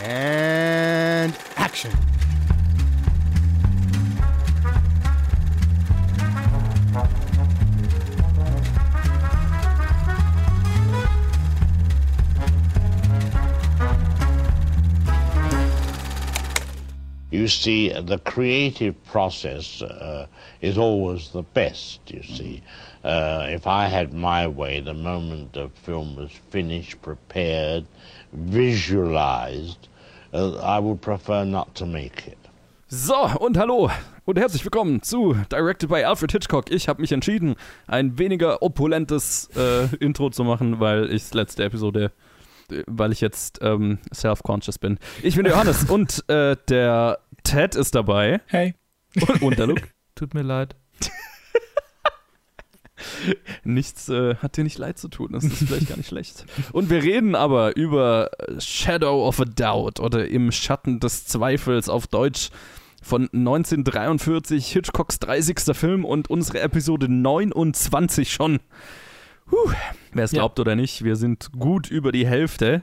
And action. You see, the creative process uh, is always the best, you see. Uh, if I had my way, the moment the film was finished, prepared, visualized, uh, I would prefer not to make it. So, und hallo und herzlich willkommen zu Directed by Alfred Hitchcock. Ich habe mich entschieden, ein weniger opulentes äh, Intro zu machen, weil ich letzte Episode weil ich jetzt ähm, self-conscious bin. Ich bin Johannes und äh, der Ted ist dabei. Hey. Und, und der Luke. Tut mir leid. Nichts äh, hat dir nicht leid zu tun, das ist vielleicht gar nicht schlecht. Und wir reden aber über Shadow of a Doubt oder im Schatten des Zweifels auf Deutsch von 1943, Hitchcocks 30. Film und unsere Episode 29 schon. Wer es glaubt ja. oder nicht, wir sind gut über die Hälfte.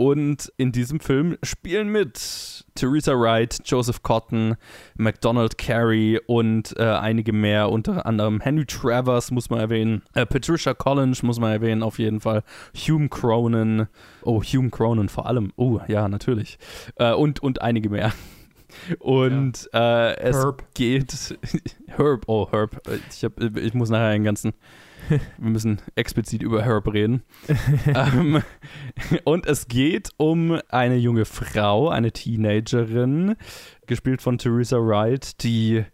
Und in diesem Film spielen mit Theresa Wright, Joseph Cotton, MacDonald Carey und äh, einige mehr, unter anderem Henry Travers muss man erwähnen, äh, Patricia Collins muss man erwähnen, auf jeden Fall, Hume Cronin, oh, Hume Cronin vor allem, oh, ja, natürlich, äh, und, und einige mehr. Und ja. Äh, es Herb. geht, Herb, oh, Herb, ich, hab, ich muss nachher einen ganzen wir müssen explizit über Herb reden. ähm, und es geht um eine junge Frau, eine Teenagerin, gespielt von Theresa Wright, die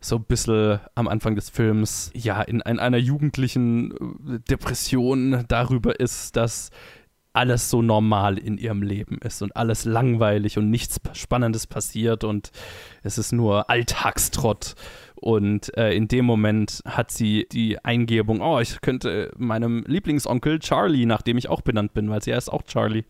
so ein bisschen am Anfang des Films ja in, in einer jugendlichen äh, Depression darüber ist, dass alles so normal in ihrem Leben ist und alles langweilig und nichts Spannendes passiert und es ist nur Alltagstrott und äh, in dem Moment hat sie die Eingebung, oh, ich könnte meinem Lieblingsonkel Charlie, nach dem ich auch benannt bin, weil sie heißt auch Charlie,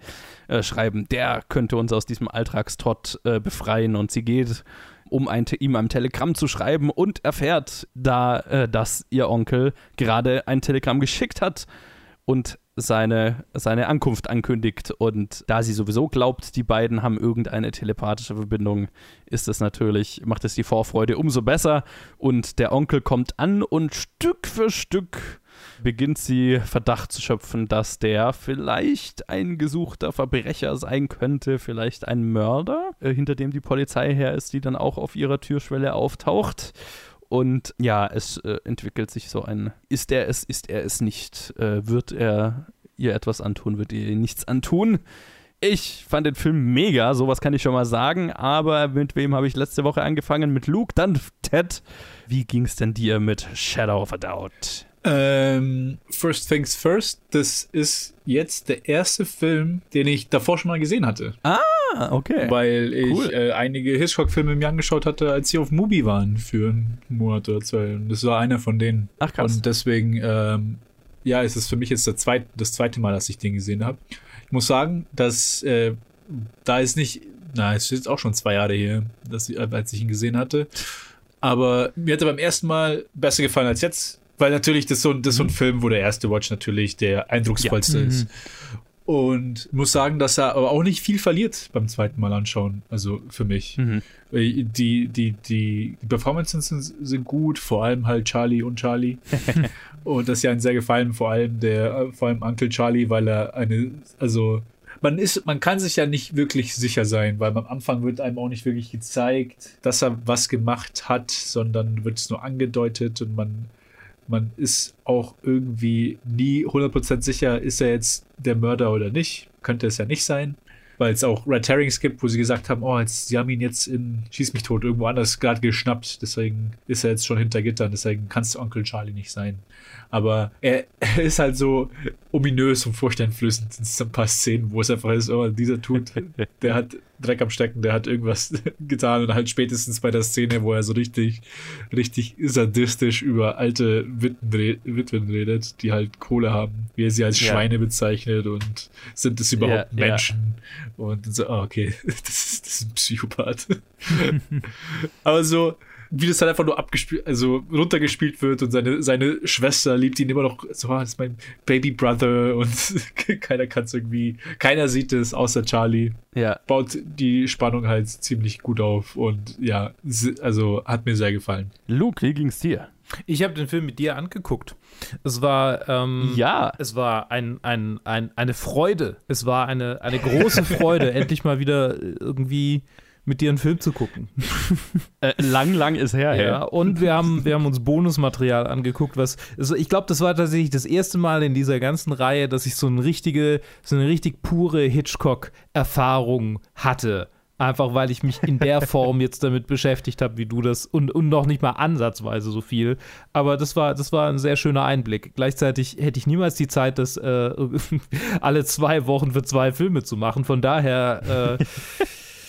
äh, schreiben. Der könnte uns aus diesem Alltagstrott äh, befreien. Und sie geht, um ein, ihm ein Telegramm zu schreiben und erfährt da, äh, dass ihr Onkel gerade ein Telegramm geschickt hat. Und seine, seine Ankunft ankündigt. Und da sie sowieso glaubt, die beiden haben irgendeine telepathische Verbindung, ist es natürlich, macht es die Vorfreude umso besser. Und der Onkel kommt an und Stück für Stück beginnt sie Verdacht zu schöpfen, dass der vielleicht ein gesuchter Verbrecher sein könnte, vielleicht ein Mörder, äh, hinter dem die Polizei her ist, die dann auch auf ihrer Türschwelle auftaucht. Und ja, es äh, entwickelt sich so ein, ist er es, ist er es nicht? Äh, wird er ihr etwas antun, wird ihr nichts antun? Ich fand den Film mega, sowas kann ich schon mal sagen, aber mit wem habe ich letzte Woche angefangen? Mit Luke, dann Ted. Wie ging es denn dir mit Shadow of a Doubt? Ähm, first Things First, das ist jetzt der erste Film, den ich davor schon mal gesehen hatte. Ah, okay. Weil ich cool. äh, einige Hitchcock-Filme mir angeschaut hatte, als sie auf Mubi waren für einen Monat oder zwei. Und das war einer von denen. Ach krass. Und deswegen, ähm, ja, ist es für mich jetzt zweit, das zweite Mal, dass ich den gesehen habe. Ich muss sagen, dass äh, da ist nicht, na, es ist jetzt auch schon zwei Jahre her, dass ich, als ich ihn gesehen hatte. Aber mir hat er beim ersten Mal besser gefallen als jetzt weil natürlich das so, das so ein mhm. Film, wo der erste Watch natürlich der eindrucksvollste ja. ist. Mhm. Und muss sagen, dass er aber auch nicht viel verliert beim zweiten Mal anschauen. Also für mich. Mhm. Die, die, die, die Performances sind, sind, gut, vor allem halt Charlie und Charlie. und das ist ja ein sehr gefallen, vor allem der, vor allem Uncle Charlie, weil er eine, also man ist, man kann sich ja nicht wirklich sicher sein, weil am Anfang wird einem auch nicht wirklich gezeigt, dass er was gemacht hat, sondern wird es nur angedeutet und man man ist auch irgendwie nie 100% sicher, ist er jetzt der Mörder oder nicht. Könnte es ja nicht sein. Weil es auch Red Herrings gibt, wo sie gesagt haben, oh, jetzt, sie haben ihn jetzt in Schieß mich tot irgendwo anders gerade geschnappt. Deswegen ist er jetzt schon hinter Gittern. Deswegen kann es Onkel Charlie nicht sein. Aber er, er ist halt so ominös und furchteinflößend. Es sind ein paar Szenen, wo es einfach ist, oh, dieser tut, der hat Dreck am Stecken, der hat irgendwas getan und halt spätestens bei der Szene, wo er so richtig, richtig sadistisch über alte Witwen, redet, die halt Kohle haben, wie er sie als ja. Schweine bezeichnet und sind das überhaupt ja, Menschen? Ja. Und so, oh, okay, das ist, das ist ein Psychopath. Aber so, wie das dann einfach nur abgespielt, also runtergespielt wird und seine, seine Schwester liebt ihn immer noch so, ah, das ist mein Baby Brother und keiner kann es irgendwie, keiner sieht es außer Charlie. Ja. Baut die Spannung halt ziemlich gut auf und ja, also hat mir sehr gefallen. Luke, wie ging's dir? Ich habe den Film mit dir angeguckt. Es war ähm, ja, es war ein, ein, ein, eine Freude. Es war eine, eine große Freude, endlich mal wieder irgendwie mit dir einen Film zu gucken. äh, lang, lang ist her, ja. ja. Und wir haben, wir haben uns Bonusmaterial angeguckt, was, also ich glaube, das war tatsächlich das erste Mal in dieser ganzen Reihe, dass ich so eine richtige, so eine richtig pure Hitchcock-Erfahrung hatte. Einfach weil ich mich in der Form jetzt damit beschäftigt habe, wie du das und, und noch nicht mal ansatzweise so viel. Aber das war, das war ein sehr schöner Einblick. Gleichzeitig hätte ich niemals die Zeit, das äh, alle zwei Wochen für zwei Filme zu machen. Von daher äh,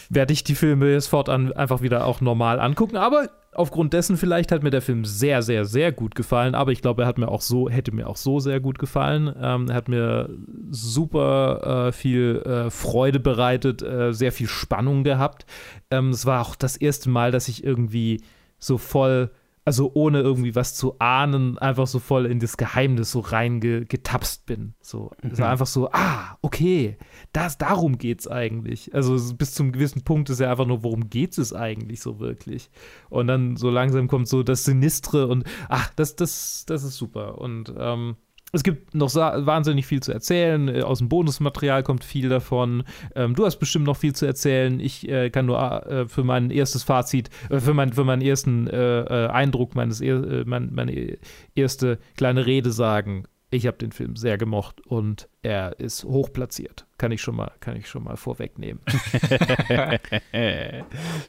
werde ich die Filme jetzt fortan einfach wieder auch normal angucken. Aber aufgrund dessen vielleicht hat mir der Film sehr, sehr, sehr gut gefallen. Aber ich glaube, er hat mir auch so, hätte mir auch so sehr gut gefallen. Ähm, er hat mir super äh, viel äh, Freude bereitet, äh, sehr viel Spannung gehabt. Ähm, es war auch das erste Mal, dass ich irgendwie so voll also ohne irgendwie was zu ahnen, einfach so voll in das Geheimnis so reingetapst bin. So, es war mhm. einfach so, ah, okay, das, darum geht's eigentlich. Also bis zum gewissen Punkt ist ja einfach nur, worum geht es eigentlich so wirklich? Und dann so langsam kommt so das Sinistre und ach, das, das, das ist super. Und ähm, es gibt noch wahnsinnig viel zu erzählen. Äh, aus dem Bonusmaterial kommt viel davon. Ähm, du hast bestimmt noch viel zu erzählen. Ich äh, kann nur äh, für mein erstes Fazit, äh, für, mein, für meinen ersten äh, äh, Eindruck, meines, mein, meine erste kleine Rede sagen. Ich habe den Film sehr gemocht und er ist hoch platziert. Kann ich schon mal, kann ich schon mal vorwegnehmen.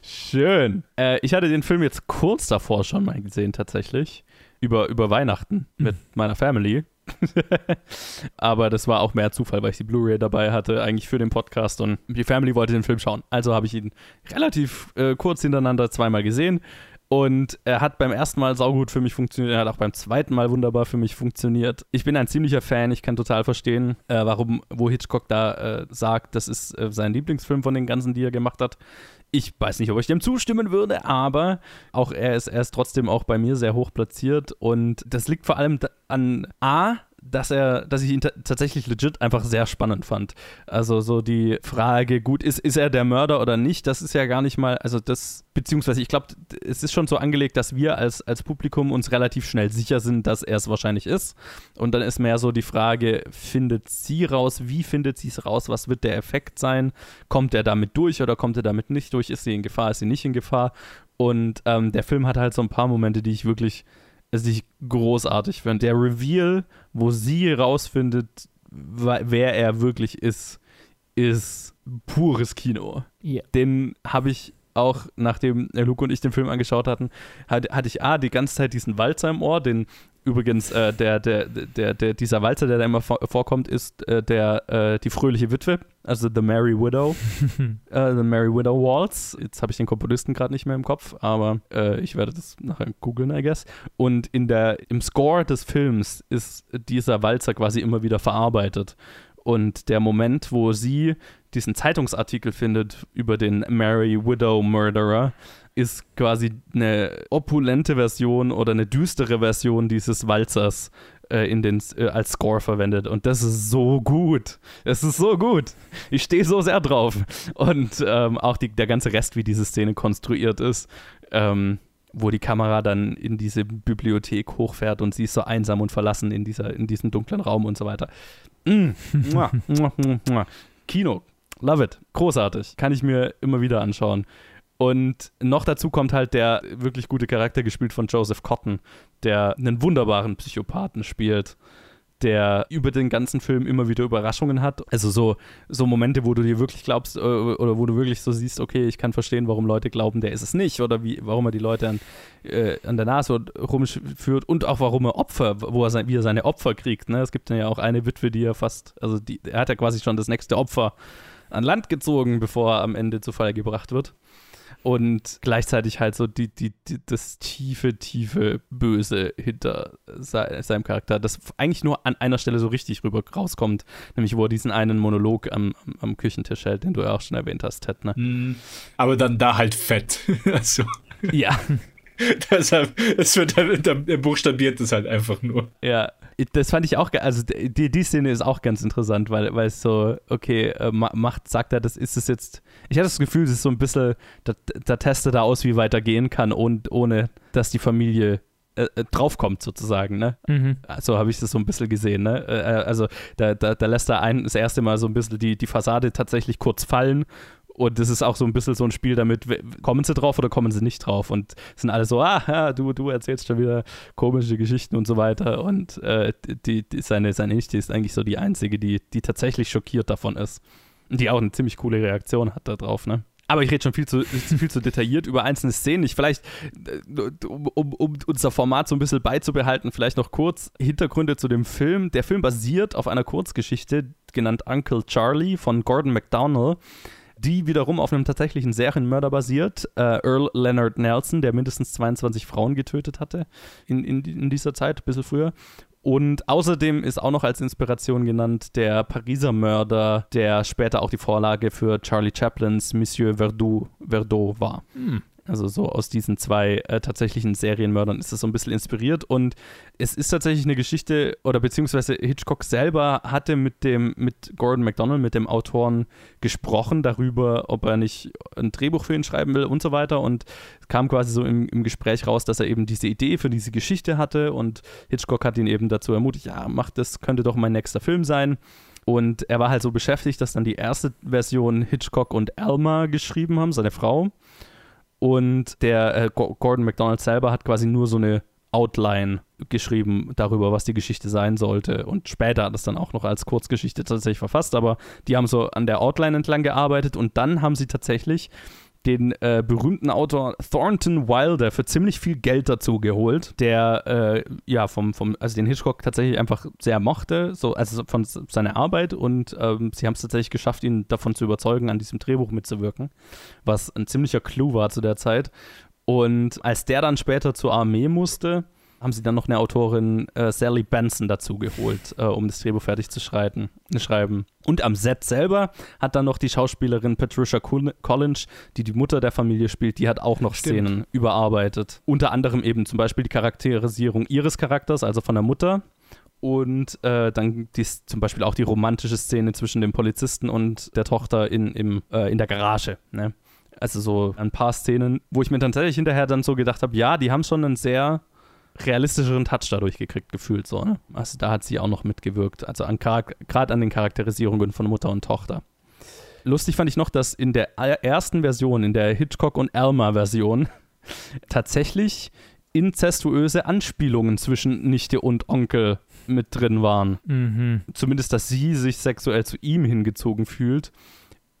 Schön. ich hatte den Film jetzt kurz davor schon mal gesehen, tatsächlich. Über, über Weihnachten mit meiner Family. Aber das war auch mehr Zufall, weil ich die Blu-ray dabei hatte, eigentlich für den Podcast und die Family wollte den Film schauen. Also habe ich ihn relativ äh, kurz hintereinander zweimal gesehen. Und er hat beim ersten Mal saugut für mich funktioniert, er hat auch beim zweiten Mal wunderbar für mich funktioniert. Ich bin ein ziemlicher Fan, ich kann total verstehen, äh, warum, wo Hitchcock da äh, sagt, das ist äh, sein Lieblingsfilm von den ganzen, die er gemacht hat. Ich weiß nicht, ob ich dem zustimmen würde, aber auch er ist, er ist trotzdem auch bei mir sehr hoch platziert. Und das liegt vor allem an A, dass er, dass ich ihn tatsächlich legit einfach sehr spannend fand. Also so die Frage, gut, ist, ist er der Mörder oder nicht, das ist ja gar nicht mal, also das, beziehungsweise ich glaube, es ist schon so angelegt, dass wir als, als Publikum uns relativ schnell sicher sind, dass er es wahrscheinlich ist. Und dann ist mehr so die Frage, findet sie raus, wie findet sie es raus, was wird der Effekt sein? Kommt er damit durch oder kommt er damit nicht durch? Ist sie in Gefahr, ist sie nicht in Gefahr? Und ähm, der Film hat halt so ein paar Momente, die ich wirklich es nicht großartig finde. Der Reveal, wo sie rausfindet, wer er wirklich ist, ist pures Kino. Yeah. Den habe ich auch, nachdem Luke und ich den Film angeschaut hatten, hatte ich A, die ganze Zeit diesen Walzer im Ohr, den Übrigens, äh, der, der, der, der, dieser Walzer, der da immer vorkommt, ist äh, der, äh, die fröhliche Witwe, also The Merry Widow. Äh, The Merry Widow Waltz. Jetzt habe ich den Komponisten gerade nicht mehr im Kopf, aber äh, ich werde das nachher googeln, I guess. Und in der, im Score des Films ist dieser Walzer quasi immer wieder verarbeitet. Und der Moment, wo sie diesen Zeitungsartikel findet über den Mary Widow Murderer, ist quasi eine opulente Version oder eine düstere Version dieses Walzers äh, in den, äh, als Score verwendet. Und das ist so gut. Es ist so gut. Ich stehe so sehr drauf. Und ähm, auch die, der ganze Rest, wie diese Szene konstruiert ist. Ähm, wo die Kamera dann in diese Bibliothek hochfährt und sie ist so einsam und verlassen in, dieser, in diesem dunklen Raum und so weiter. Mm. Kino. Love it. Großartig. Kann ich mir immer wieder anschauen. Und noch dazu kommt halt der wirklich gute Charakter gespielt von Joseph Cotton, der einen wunderbaren Psychopathen spielt, der über den ganzen Film immer wieder Überraschungen hat. Also so, so Momente, wo du dir wirklich glaubst äh, oder wo du wirklich so siehst, okay, ich kann verstehen, warum Leute glauben, der ist es nicht oder wie, warum er die Leute an, äh, an der Nase rumführt und auch warum er Opfer, wo er sein, wie er seine Opfer kriegt. Ne? Es gibt ja auch eine Witwe, die er fast, also die, er hat ja quasi schon das nächste Opfer an Land gezogen, bevor er am Ende zu Fall gebracht wird und gleichzeitig halt so die, die, die, das tiefe, tiefe Böse hinter se seinem Charakter, das eigentlich nur an einer Stelle so richtig rüber rauskommt, nämlich wo er diesen einen Monolog am, am, Küchentisch hält, den du ja auch schon erwähnt hast, Ted, ne? Mhm. Aber dann da halt fett. also. Ja. Deshalb, es wird dann, er buchstabiert es halt einfach nur. Ja, das fand ich auch, also die, die Szene ist auch ganz interessant, weil, weil es so, okay, äh, macht, sagt er, das ist es jetzt, ich hatte das Gefühl, es ist so ein bisschen, da, da testet er aus, wie weit er gehen kann, und, ohne dass die Familie äh, äh draufkommt sozusagen, ne? Mhm. So habe ich das so ein bisschen gesehen, ne? Äh, also da, da, da lässt er ein, das erste Mal so ein bisschen die, die Fassade tatsächlich kurz fallen und das ist auch so ein bisschen so ein Spiel damit, kommen sie drauf oder kommen sie nicht drauf? Und sind alle so, ah, du, du erzählst schon wieder komische Geschichten und so weiter. Und äh, die, die, seine, seine Nichte ist eigentlich so die einzige, die, die tatsächlich schockiert davon ist. Und die auch eine ziemlich coole Reaktion hat da drauf, ne? Aber ich rede schon viel zu, viel zu detailliert über einzelne Szenen. Ich vielleicht, äh, um, um, um, unser Format so ein bisschen beizubehalten, vielleicht noch kurz Hintergründe zu dem Film. Der Film basiert auf einer Kurzgeschichte, genannt Uncle Charlie von Gordon MacDonald die wiederum auf einem tatsächlichen Serienmörder basiert, äh, Earl Leonard Nelson, der mindestens 22 Frauen getötet hatte in, in, in dieser Zeit, ein bisschen früher. Und außerdem ist auch noch als Inspiration genannt der Pariser Mörder, der später auch die Vorlage für Charlie Chaplins Monsieur Verdoux, Verdot war. Hm. Also so aus diesen zwei äh, tatsächlichen Serienmördern ist es so ein bisschen inspiriert und es ist tatsächlich eine Geschichte oder beziehungsweise Hitchcock selber hatte mit dem mit Gordon MacDonald mit dem Autoren gesprochen darüber, ob er nicht ein Drehbuch für ihn schreiben will und so weiter und es kam quasi so im, im Gespräch raus, dass er eben diese Idee für diese Geschichte hatte und Hitchcock hat ihn eben dazu ermutigt, ja mach das könnte doch mein nächster Film sein. Und er war halt so beschäftigt, dass dann die erste Version Hitchcock und Alma geschrieben haben, seine Frau. Und der äh, Gordon McDonald selber hat quasi nur so eine Outline geschrieben darüber, was die Geschichte sein sollte. Und später hat es dann auch noch als Kurzgeschichte tatsächlich verfasst, aber die haben so an der Outline entlang gearbeitet und dann haben sie tatsächlich den äh, berühmten Autor Thornton Wilder für ziemlich viel Geld dazu geholt, der äh, ja vom, vom, also den Hitchcock tatsächlich einfach sehr mochte, so, also von seiner Arbeit und ähm, sie haben es tatsächlich geschafft, ihn davon zu überzeugen, an diesem Drehbuch mitzuwirken, was ein ziemlicher Clou war zu der Zeit. Und als der dann später zur Armee musste, haben sie dann noch eine Autorin äh, Sally Benson dazu geholt, äh, um das Drehbuch fertig zu schreiben, schreiben. Und am Set selber hat dann noch die Schauspielerin Patricia Collins, die die Mutter der Familie spielt, die hat auch noch Stimmt. Szenen überarbeitet. Unter anderem eben zum Beispiel die Charakterisierung ihres Charakters, also von der Mutter. Und äh, dann die, zum Beispiel auch die romantische Szene zwischen dem Polizisten und der Tochter in, im, äh, in der Garage. Ne? Also so ein paar Szenen, wo ich mir dann tatsächlich hinterher dann so gedacht habe, ja, die haben schon einen sehr realistischeren Touch dadurch gekriegt, gefühlt so. Ne? Also da hat sie auch noch mitgewirkt. Also gerade an den Charakterisierungen von Mutter und Tochter. Lustig fand ich noch, dass in der ersten Version, in der Hitchcock und Elmer-Version, tatsächlich inzestuöse Anspielungen zwischen Nichte und Onkel mit drin waren. Mhm. Zumindest, dass sie sich sexuell zu ihm hingezogen fühlt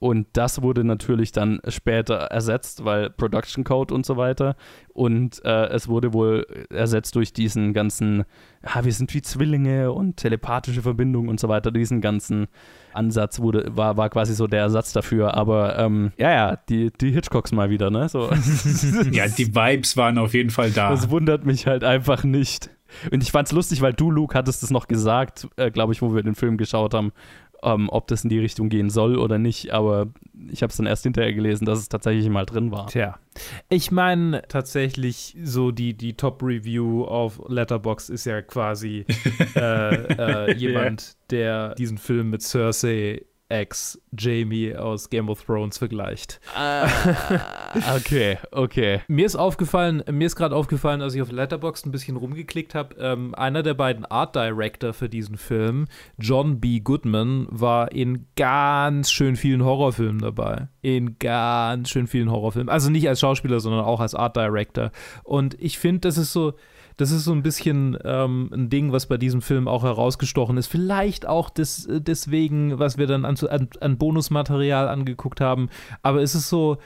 und das wurde natürlich dann später ersetzt, weil Production Code und so weiter. Und äh, es wurde wohl ersetzt durch diesen ganzen, ja, wir sind wie Zwillinge und telepathische Verbindungen und so weiter. Diesen ganzen Ansatz wurde, war, war quasi so der Ersatz dafür. Aber ähm, ja, ja, die, die Hitchcocks mal wieder, ne? So. ja, die Vibes waren auf jeden Fall da. Das wundert mich halt einfach nicht. Und ich fand's lustig, weil du, Luke, hattest es noch gesagt, äh, glaube ich, wo wir den Film geschaut haben ähm, ob das in die Richtung gehen soll oder nicht, aber ich habe es dann erst hinterher gelesen, dass es tatsächlich mal drin war. Tja. Ich meine tatsächlich so die, die Top-Review auf Letterbox ist ja quasi äh, äh, jemand, der diesen Film mit Cersei ex Jamie aus Game of Thrones vergleicht. Ah, okay, okay. mir ist aufgefallen, mir ist gerade aufgallen, als ich auf Letterboxd ein bisschen rumgeklickt habe, ähm, einer der beiden Art Director für diesen Film, John B. Goodman, war in ganz schön vielen Horrorfilmen dabei. In ganz schön vielen Horrorfilmen. Also nicht als Schauspieler, sondern auch als Art Director. Und ich finde, das ist so, das ist so ein bisschen ähm, ein Ding, was bei diesem Film auch herausgestochen ist. Vielleicht auch des, äh, deswegen, was wir dann an, an, an Bonusmaterial angeguckt haben. Aber es ist so,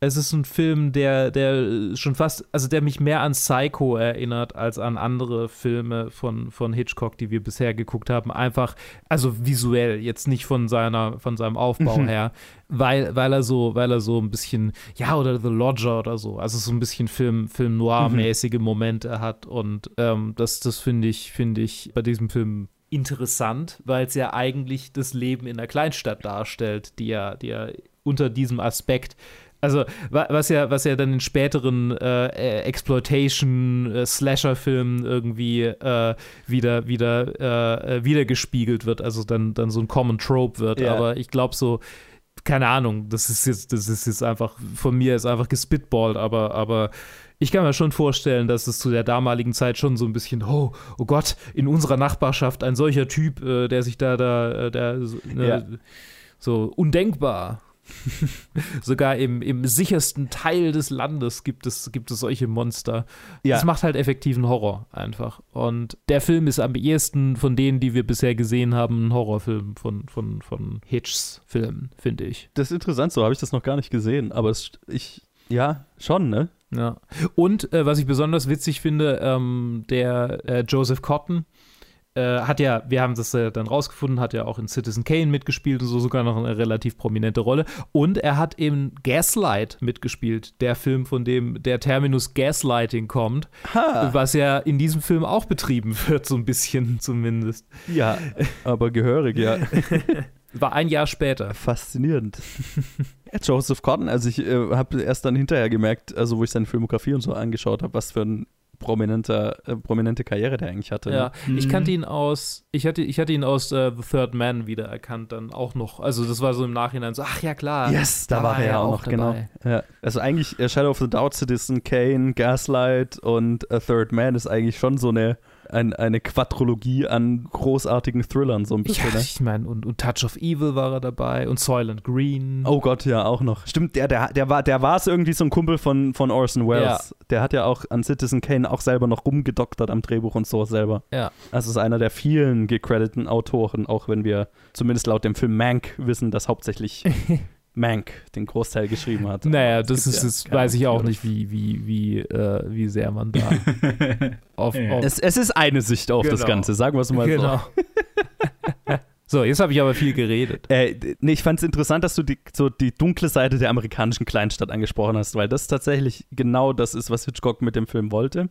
es ist ein Film, der, der schon fast, also der mich mehr an Psycho erinnert als an andere Filme von, von Hitchcock, die wir bisher geguckt haben. Einfach, also visuell, jetzt nicht von seiner, von seinem Aufbau mhm. her, weil, weil er so, weil er so ein bisschen, ja, oder The Lodger oder so, also so ein bisschen Film, Film Noir-mäßige mhm. Momente hat. Und ähm, das, das finde ich, finde ich bei diesem Film interessant, weil es ja eigentlich das Leben in der Kleinstadt darstellt, die ja, die ja unter diesem Aspekt Also, was ja, was ja dann in späteren äh, Exploitation, äh, Slasher-Filmen irgendwie äh, wieder, wieder, äh, wieder gespiegelt wird, also dann, dann so ein Common Trope wird. Ja. Aber ich glaube so, keine Ahnung, das ist jetzt, das ist jetzt einfach, von mir ist einfach gespitballt, aber, aber ich kann mir schon vorstellen, dass es zu der damaligen Zeit schon so ein bisschen, oh, oh Gott, in unserer Nachbarschaft ein solcher Typ, äh, der sich da, da, äh, der, ne, Ja. so undenkbar. Sogar im, im sichersten Teil des Landes gibt es, gibt es solche Monster. Ja. Das macht halt effektiven Horror einfach. Und der Film ist am ehesten von denen, die wir bisher gesehen haben, ein Horrorfilm von, von, von Hitchs Filmen, finde ich. Das ist interessant, so habe ich das noch gar nicht gesehen, aber es, ich, ja, schon, ne? Ja. Und äh, was ich besonders witzig finde, ähm, der äh, Joseph Cotton äh, hat ja, wir haben das äh, dann rausgefunden, hat ja auch in Citizen Kane mitgespielt und so sogar noch eine relativ prominente Rolle. Und er hat in Gaslight mitgespielt, der Film, von dem der Terminus Gaslighting kommt, was ja in diesem Film auch betrieben wird, so ein bisschen zumindest. Ja, aber gehörig, ja. War ein Jahr später. Faszinierend. ja, Joseph Cotton, also ich äh, habe erst dann hinterher gemerkt, also wo ich seine Filmografie und so angeschaut habe, was für ein prominenter, äh, prominente Karriere der eigentlich hatte. Ja, ne? ich kannte ihn aus, ich hatte, ich hatte ihn aus äh, The Third Man wiedererkannt, dann auch noch. Also das war so im Nachhinein so, ach ja klar. Yes, da, war er ja auch noch, genau. Ja. Also eigentlich äh, Shadow of the Doubt, Citizen Kane, Gaslight und A Third Man ist eigentlich schon so eine, ein, eine Quadrologie an großartigen Thrillern, so ein Ja, bisschen. ne? ich meine, und, und Touch of Evil war er dabei und Soylent Green. Oh Gott, ja, auch noch. Stimmt, der, der, der war, der war es irgendwie so ein Kumpel von, von Orson Welles. Der hat ja auch an Citizen Kane auch selber noch rumgedoktert am Drehbuch und so selber. Ja. Also ist einer der vielen gecrediteten Autoren, auch wenn wir zumindest laut dem Film Mank wissen, dass hauptsächlich Mank den Großteil geschrieben hat. Naja, das ist, ja das keine weiß ich auch nicht, wie, wie, wie, äh, wie sehr man da auf, auf Es, es ist eine Sicht auf das Genau. Ganze, sagen wir es mal genau. so, jetzt habe ich aber viel geredet. so. Äh, nee, ich fand es interessant, dass du die, so die dunkle Seite der amerikanischen Kleinstadt angesprochen hast, weil das tatsächlich genau das ist, was Hitchcock mit dem Film wollte.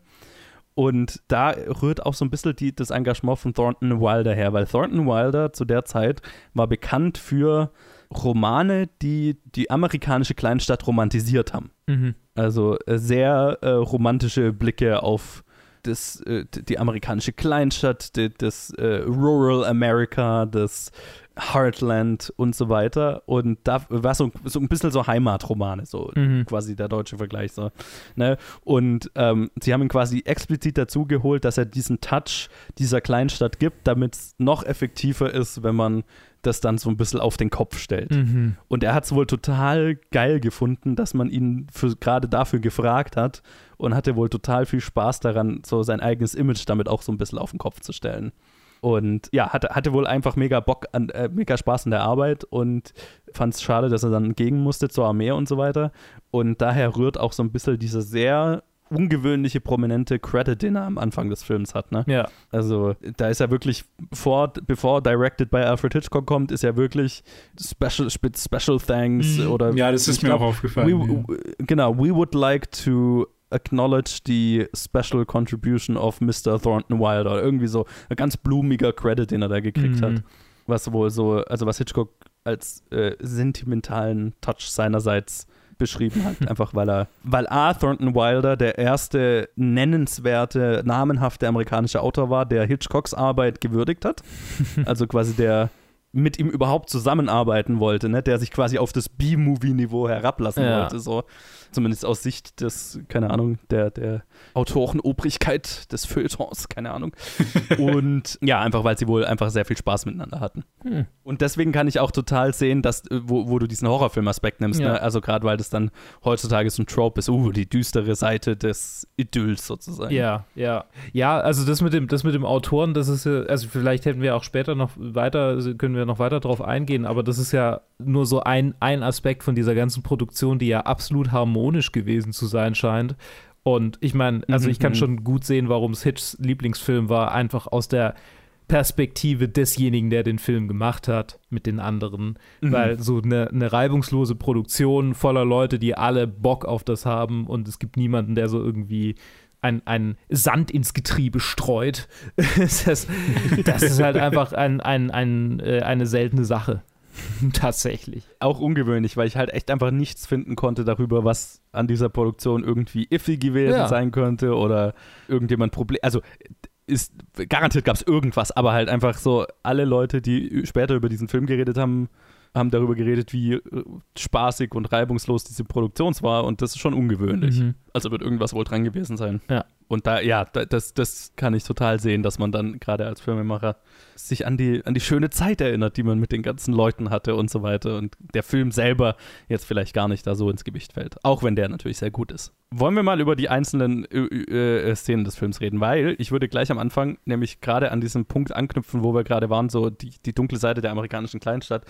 Und da rührt auch so ein bisschen die, das Engagement von Thornton Wilder her, weil Thornton Wilder zu der Zeit war bekannt für Romane, die die amerikanische Kleinstadt romantisiert haben. Mhm. Also äh, sehr äh, romantische Blicke auf das, äh, die amerikanische Kleinstadt, d- das äh, Rural America, das Heartland und so weiter. Und da war so, so ein bisschen so Heimatromane, so Mhm. quasi der deutsche Vergleich. So, ne? Und ähm, sie haben ihn quasi explizit dazu geholt, dass er diesen Touch dieser Kleinstadt gibt, damit es noch effektiver ist, wenn man das dann so ein bisschen auf den Kopf stellt. Mhm. Und er hat es wohl total geil gefunden, dass man ihn gerade dafür gefragt hat und hatte wohl total viel Spaß daran, so sein eigenes Image damit auch so ein bisschen auf den Kopf zu stellen. Und ja, hatte, hatte wohl einfach mega Bock an, äh, mega Spaß an der Arbeit und fand es schade, dass er dann gegen musste zur Armee und so weiter. Und daher rührt auch so ein bisschen dieser sehr ungewöhnliche, prominente Credit, den er am Anfang des Films hat, ne? Ja. Also da ist er wirklich, vor, bevor Directed by Alfred Hitchcock kommt, ist er wirklich Special, Spe- special Thanks oder Ja, das ist mir glaub, auch aufgefallen. we, ja. Genau, we would like to acknowledge the special contribution of Mr. Thornton Wilder. Oder irgendwie so ein ganz blumiger Credit, den er da gekriegt Mhm. hat. Was wohl so, also was Hitchcock als äh, sentimentalen Touch seinerseits beschrieben hat, einfach weil er, weil A. Thornton Wilder der erste nennenswerte, namenhafte amerikanische Autor war, der Hitchcocks Arbeit gewürdigt hat. also quasi der mit ihm überhaupt zusammenarbeiten wollte, ne? der sich quasi auf das B-Movie-Niveau herablassen Ja. wollte, so zumindest aus Sicht des, keine Ahnung, der, der Autorenobrigkeit des Feuilletons, keine Ahnung. Und ja, einfach weil sie wohl einfach sehr viel Spaß miteinander hatten. Hm. Und deswegen kann ich auch total sehen, dass, äh, wo, wo du diesen Horrorfilm-Aspekt nimmst, Ja. ne? also gerade weil das dann heutzutage so ein Trope ist, uh, die düstere Seite des Idylls sozusagen. Ja, ja. Ja, also das mit dem, das mit dem Autoren, das ist ja, also vielleicht hätten wir auch später noch weiter, also können wir noch weiter drauf eingehen, aber das ist ja nur so ein, ein Aspekt von dieser ganzen Produktion, die ja absolut harmonisch gewesen zu sein scheint. Und ich meine, also Mhm, ich kann mhm. schon gut sehen, warum es Hitchs Lieblingsfilm war, einfach aus der Perspektive desjenigen, der den Film gemacht hat, mit den anderen. Mhm. Weil so eine, eine reibungslose Produktion voller Leute, die alle Bock auf das haben und es gibt niemanden, der so irgendwie ein, ein Sand ins Getriebe streut. das, das ist halt einfach ein, ein, ein, äh, eine seltene Sache. Tatsächlich. Auch ungewöhnlich, weil ich halt echt einfach nichts finden konnte darüber, was an dieser Produktion irgendwie iffy gewesen Ja. sein könnte oder irgendjemand Problem. Also ist garantiert gab es irgendwas, aber halt einfach so alle Leute, die später über diesen Film geredet haben, haben darüber geredet, wie äh, spaßig und reibungslos diese Produktion war und das ist schon ungewöhnlich. Mhm. Also wird irgendwas wohl dran gewesen sein. Ja. Und da, ja, da, das, das kann ich total sehen, dass man dann gerade als Filmemacher sich an die, an die schöne Zeit erinnert, die man mit den ganzen Leuten hatte und so weiter. Und der Film selber jetzt vielleicht gar nicht da so ins Gewicht fällt. Auch wenn der natürlich sehr gut ist. Wollen wir mal über die einzelnen äh, äh, Szenen des Films reden, weil ich würde gleich am Anfang nämlich gerade an diesem Punkt anknüpfen, wo wir gerade waren, so die, die dunkle Seite der amerikanischen Kleinstadt.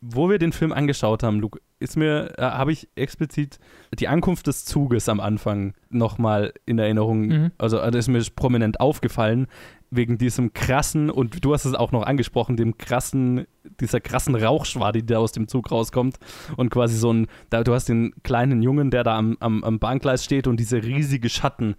Wo wir den Film angeschaut haben, Luke, ist mir, äh, habe ich explizit die Ankunft des Zuges am Anfang nochmal in Erinnerung, Mhm. also das ist mir prominent aufgefallen, wegen diesem krassen, und du hast es auch noch angesprochen, dem krassen, dieser krassen Rauchschwade, die da aus dem Zug rauskommt und quasi so ein, da, du hast den kleinen Jungen, der da am, am, am Bahngleis steht und diese riesige Schatten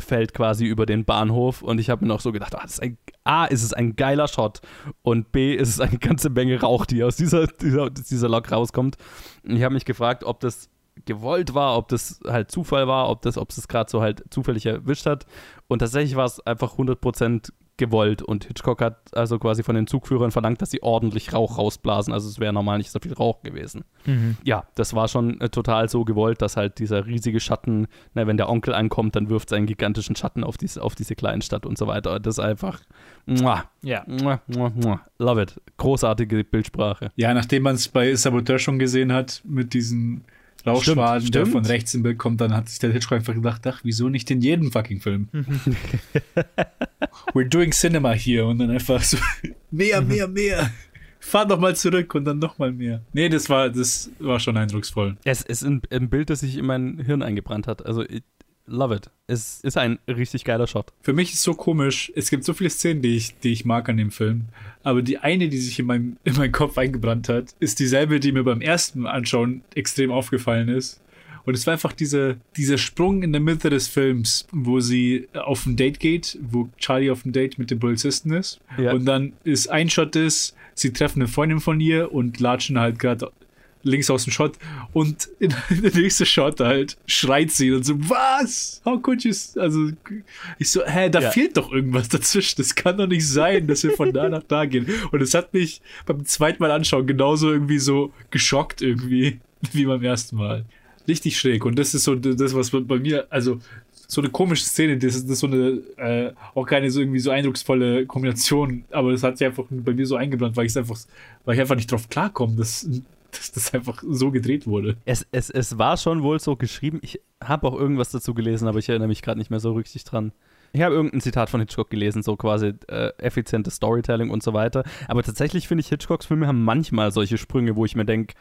fällt quasi über den Bahnhof und ich habe mir noch so gedacht, ah, ist ein, A, ist es ein geiler Shot und B, ist es eine ganze Menge Rauch, die aus dieser, dieser, dieser Lok rauskommt. Und ich habe mich gefragt, ob das gewollt war, ob das halt Zufall war, ob das, ob es gerade so halt zufällig erwischt hat. Und tatsächlich war es einfach 100% gewollt und Hitchcock hat also quasi von den Zugführern verlangt, dass sie ordentlich Rauch rausblasen. Also es wäre normal nicht so viel Rauch gewesen. Mhm. Ja, das war schon äh, total so gewollt, dass halt dieser riesige Schatten, na, wenn der Onkel ankommt, dann wirft seinen gigantischen Schatten auf diese, auf diese Kleinstadt und so weiter. Das ist einfach, muah, Ja. muah, muah, muah. love it. Großartige Bildsprache. Ja, nachdem man es bei Saboteur schon gesehen hat, mit diesen Rauchschwaden, Stimmt, der stimmt. von rechts im Bild kommt, dann hat sich der Hitchcock einfach gedacht, ach, wieso nicht in jedem fucking Film? We're doing Cinema hier und dann einfach so, mehr, mehr, mehr. Fahr doch mal zurück und dann noch mal mehr. Nee, das war, das war schon eindrucksvoll. Es ist ein, ein Bild, das sich in mein Hirn eingebrannt hat. Also, ich love it. Es ist ein richtig geiler Shot. Für mich ist es so komisch. Es gibt so viele Szenen, die ich, die ich mag an dem Film. Aber die eine, die sich in meinem, in meinen Kopf eingebrannt hat, ist dieselbe, die mir beim ersten Anschauen extrem aufgefallen ist. Und es war einfach dieser, dieser Sprung in der Mitte des Films, wo sie auf ein Date geht, wo Charlie auf ein Date mit dem Polizisten ist. Ja. Und dann ist ein Shot ist, sie treffen eine Freundin von ihr und latschen halt gerade links aus dem Shot und in, der nächste Shot halt schreit sie und so, was? How could you? s-" Also ich so, hä, da Ja. fehlt doch irgendwas dazwischen. Das kann doch nicht sein, dass wir von da nach da gehen. Und es hat mich beim zweiten Mal anschauen genauso irgendwie so geschockt irgendwie wie beim ersten Mal. Richtig schräg. Und das ist so das, was bei mir, also so eine komische Szene, das ist, das ist so eine, äh, auch keine so irgendwie so eindrucksvolle Kombination, aber das hat sich einfach bei mir so eingebrannt, weil ich einfach, weil ich einfach nicht drauf klarkomme, dass, dass das einfach so gedreht wurde. Es, es, es war schon wohl so geschrieben. Ich habe auch irgendwas dazu gelesen, aber ich erinnere mich gerade nicht mehr so richtig dran. Ich habe irgendein Zitat von Hitchcock gelesen, so quasi äh, effizientes Storytelling und so weiter. Aber tatsächlich finde ich, Hitchcocks Filme haben manchmal solche Sprünge, wo ich mir denke,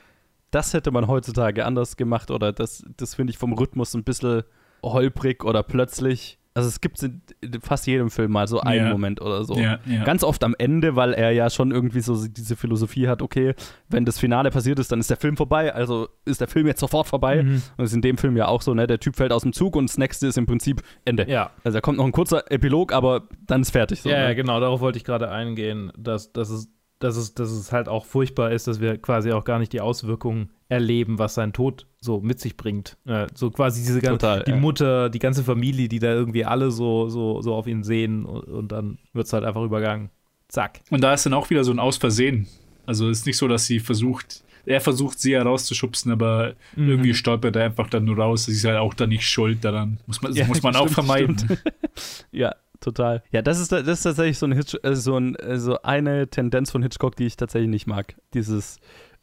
das hätte man heutzutage anders gemacht oder das, das finde ich vom Rhythmus ein bisschen holprig oder plötzlich. Also es gibt in fast jedem Film mal so einen Ja. Moment oder so. Ja, ja. Ganz oft am Ende, weil er ja schon irgendwie so diese Philosophie hat, okay, wenn das Finale passiert ist, dann ist der Film vorbei, also ist der Film jetzt sofort vorbei. Mhm. Und ist in dem Film ja auch so, ne? Der Typ fällt aus dem Zug und das nächste ist im Prinzip Ende. Ja. Also da kommt noch ein kurzer Epilog, aber dann ist fertig. So, ja, ja, ne? genau, darauf wollte ich gerade eingehen, dass, dass, es, dass, es, dass es halt auch furchtbar ist, dass wir quasi auch gar nicht die Auswirkungen erleben, was sein Tod so mit sich bringt. Äh, so quasi diese ganze, Total, die ja. Mutter, die ganze Familie, die da irgendwie alle so, so, so auf ihn sehen und, und dann wird es halt einfach übergangen. Zack. Und da ist dann auch wieder so ein Aus Versehen. Also es ist nicht so, dass sie versucht, er versucht sie herauszuschubsen, aber Mhm. irgendwie stolpert er einfach dann nur raus. Sie ist halt auch dann nicht schuld daran. Muss man, das Ja, muss man auch stimmt, vermeiden. stimmt. Ja, total. Ja, das ist, das ist tatsächlich so, ein Hitch, äh, so, ein, äh, so eine Tendenz von Hitchcock, die ich tatsächlich nicht mag. Dieses,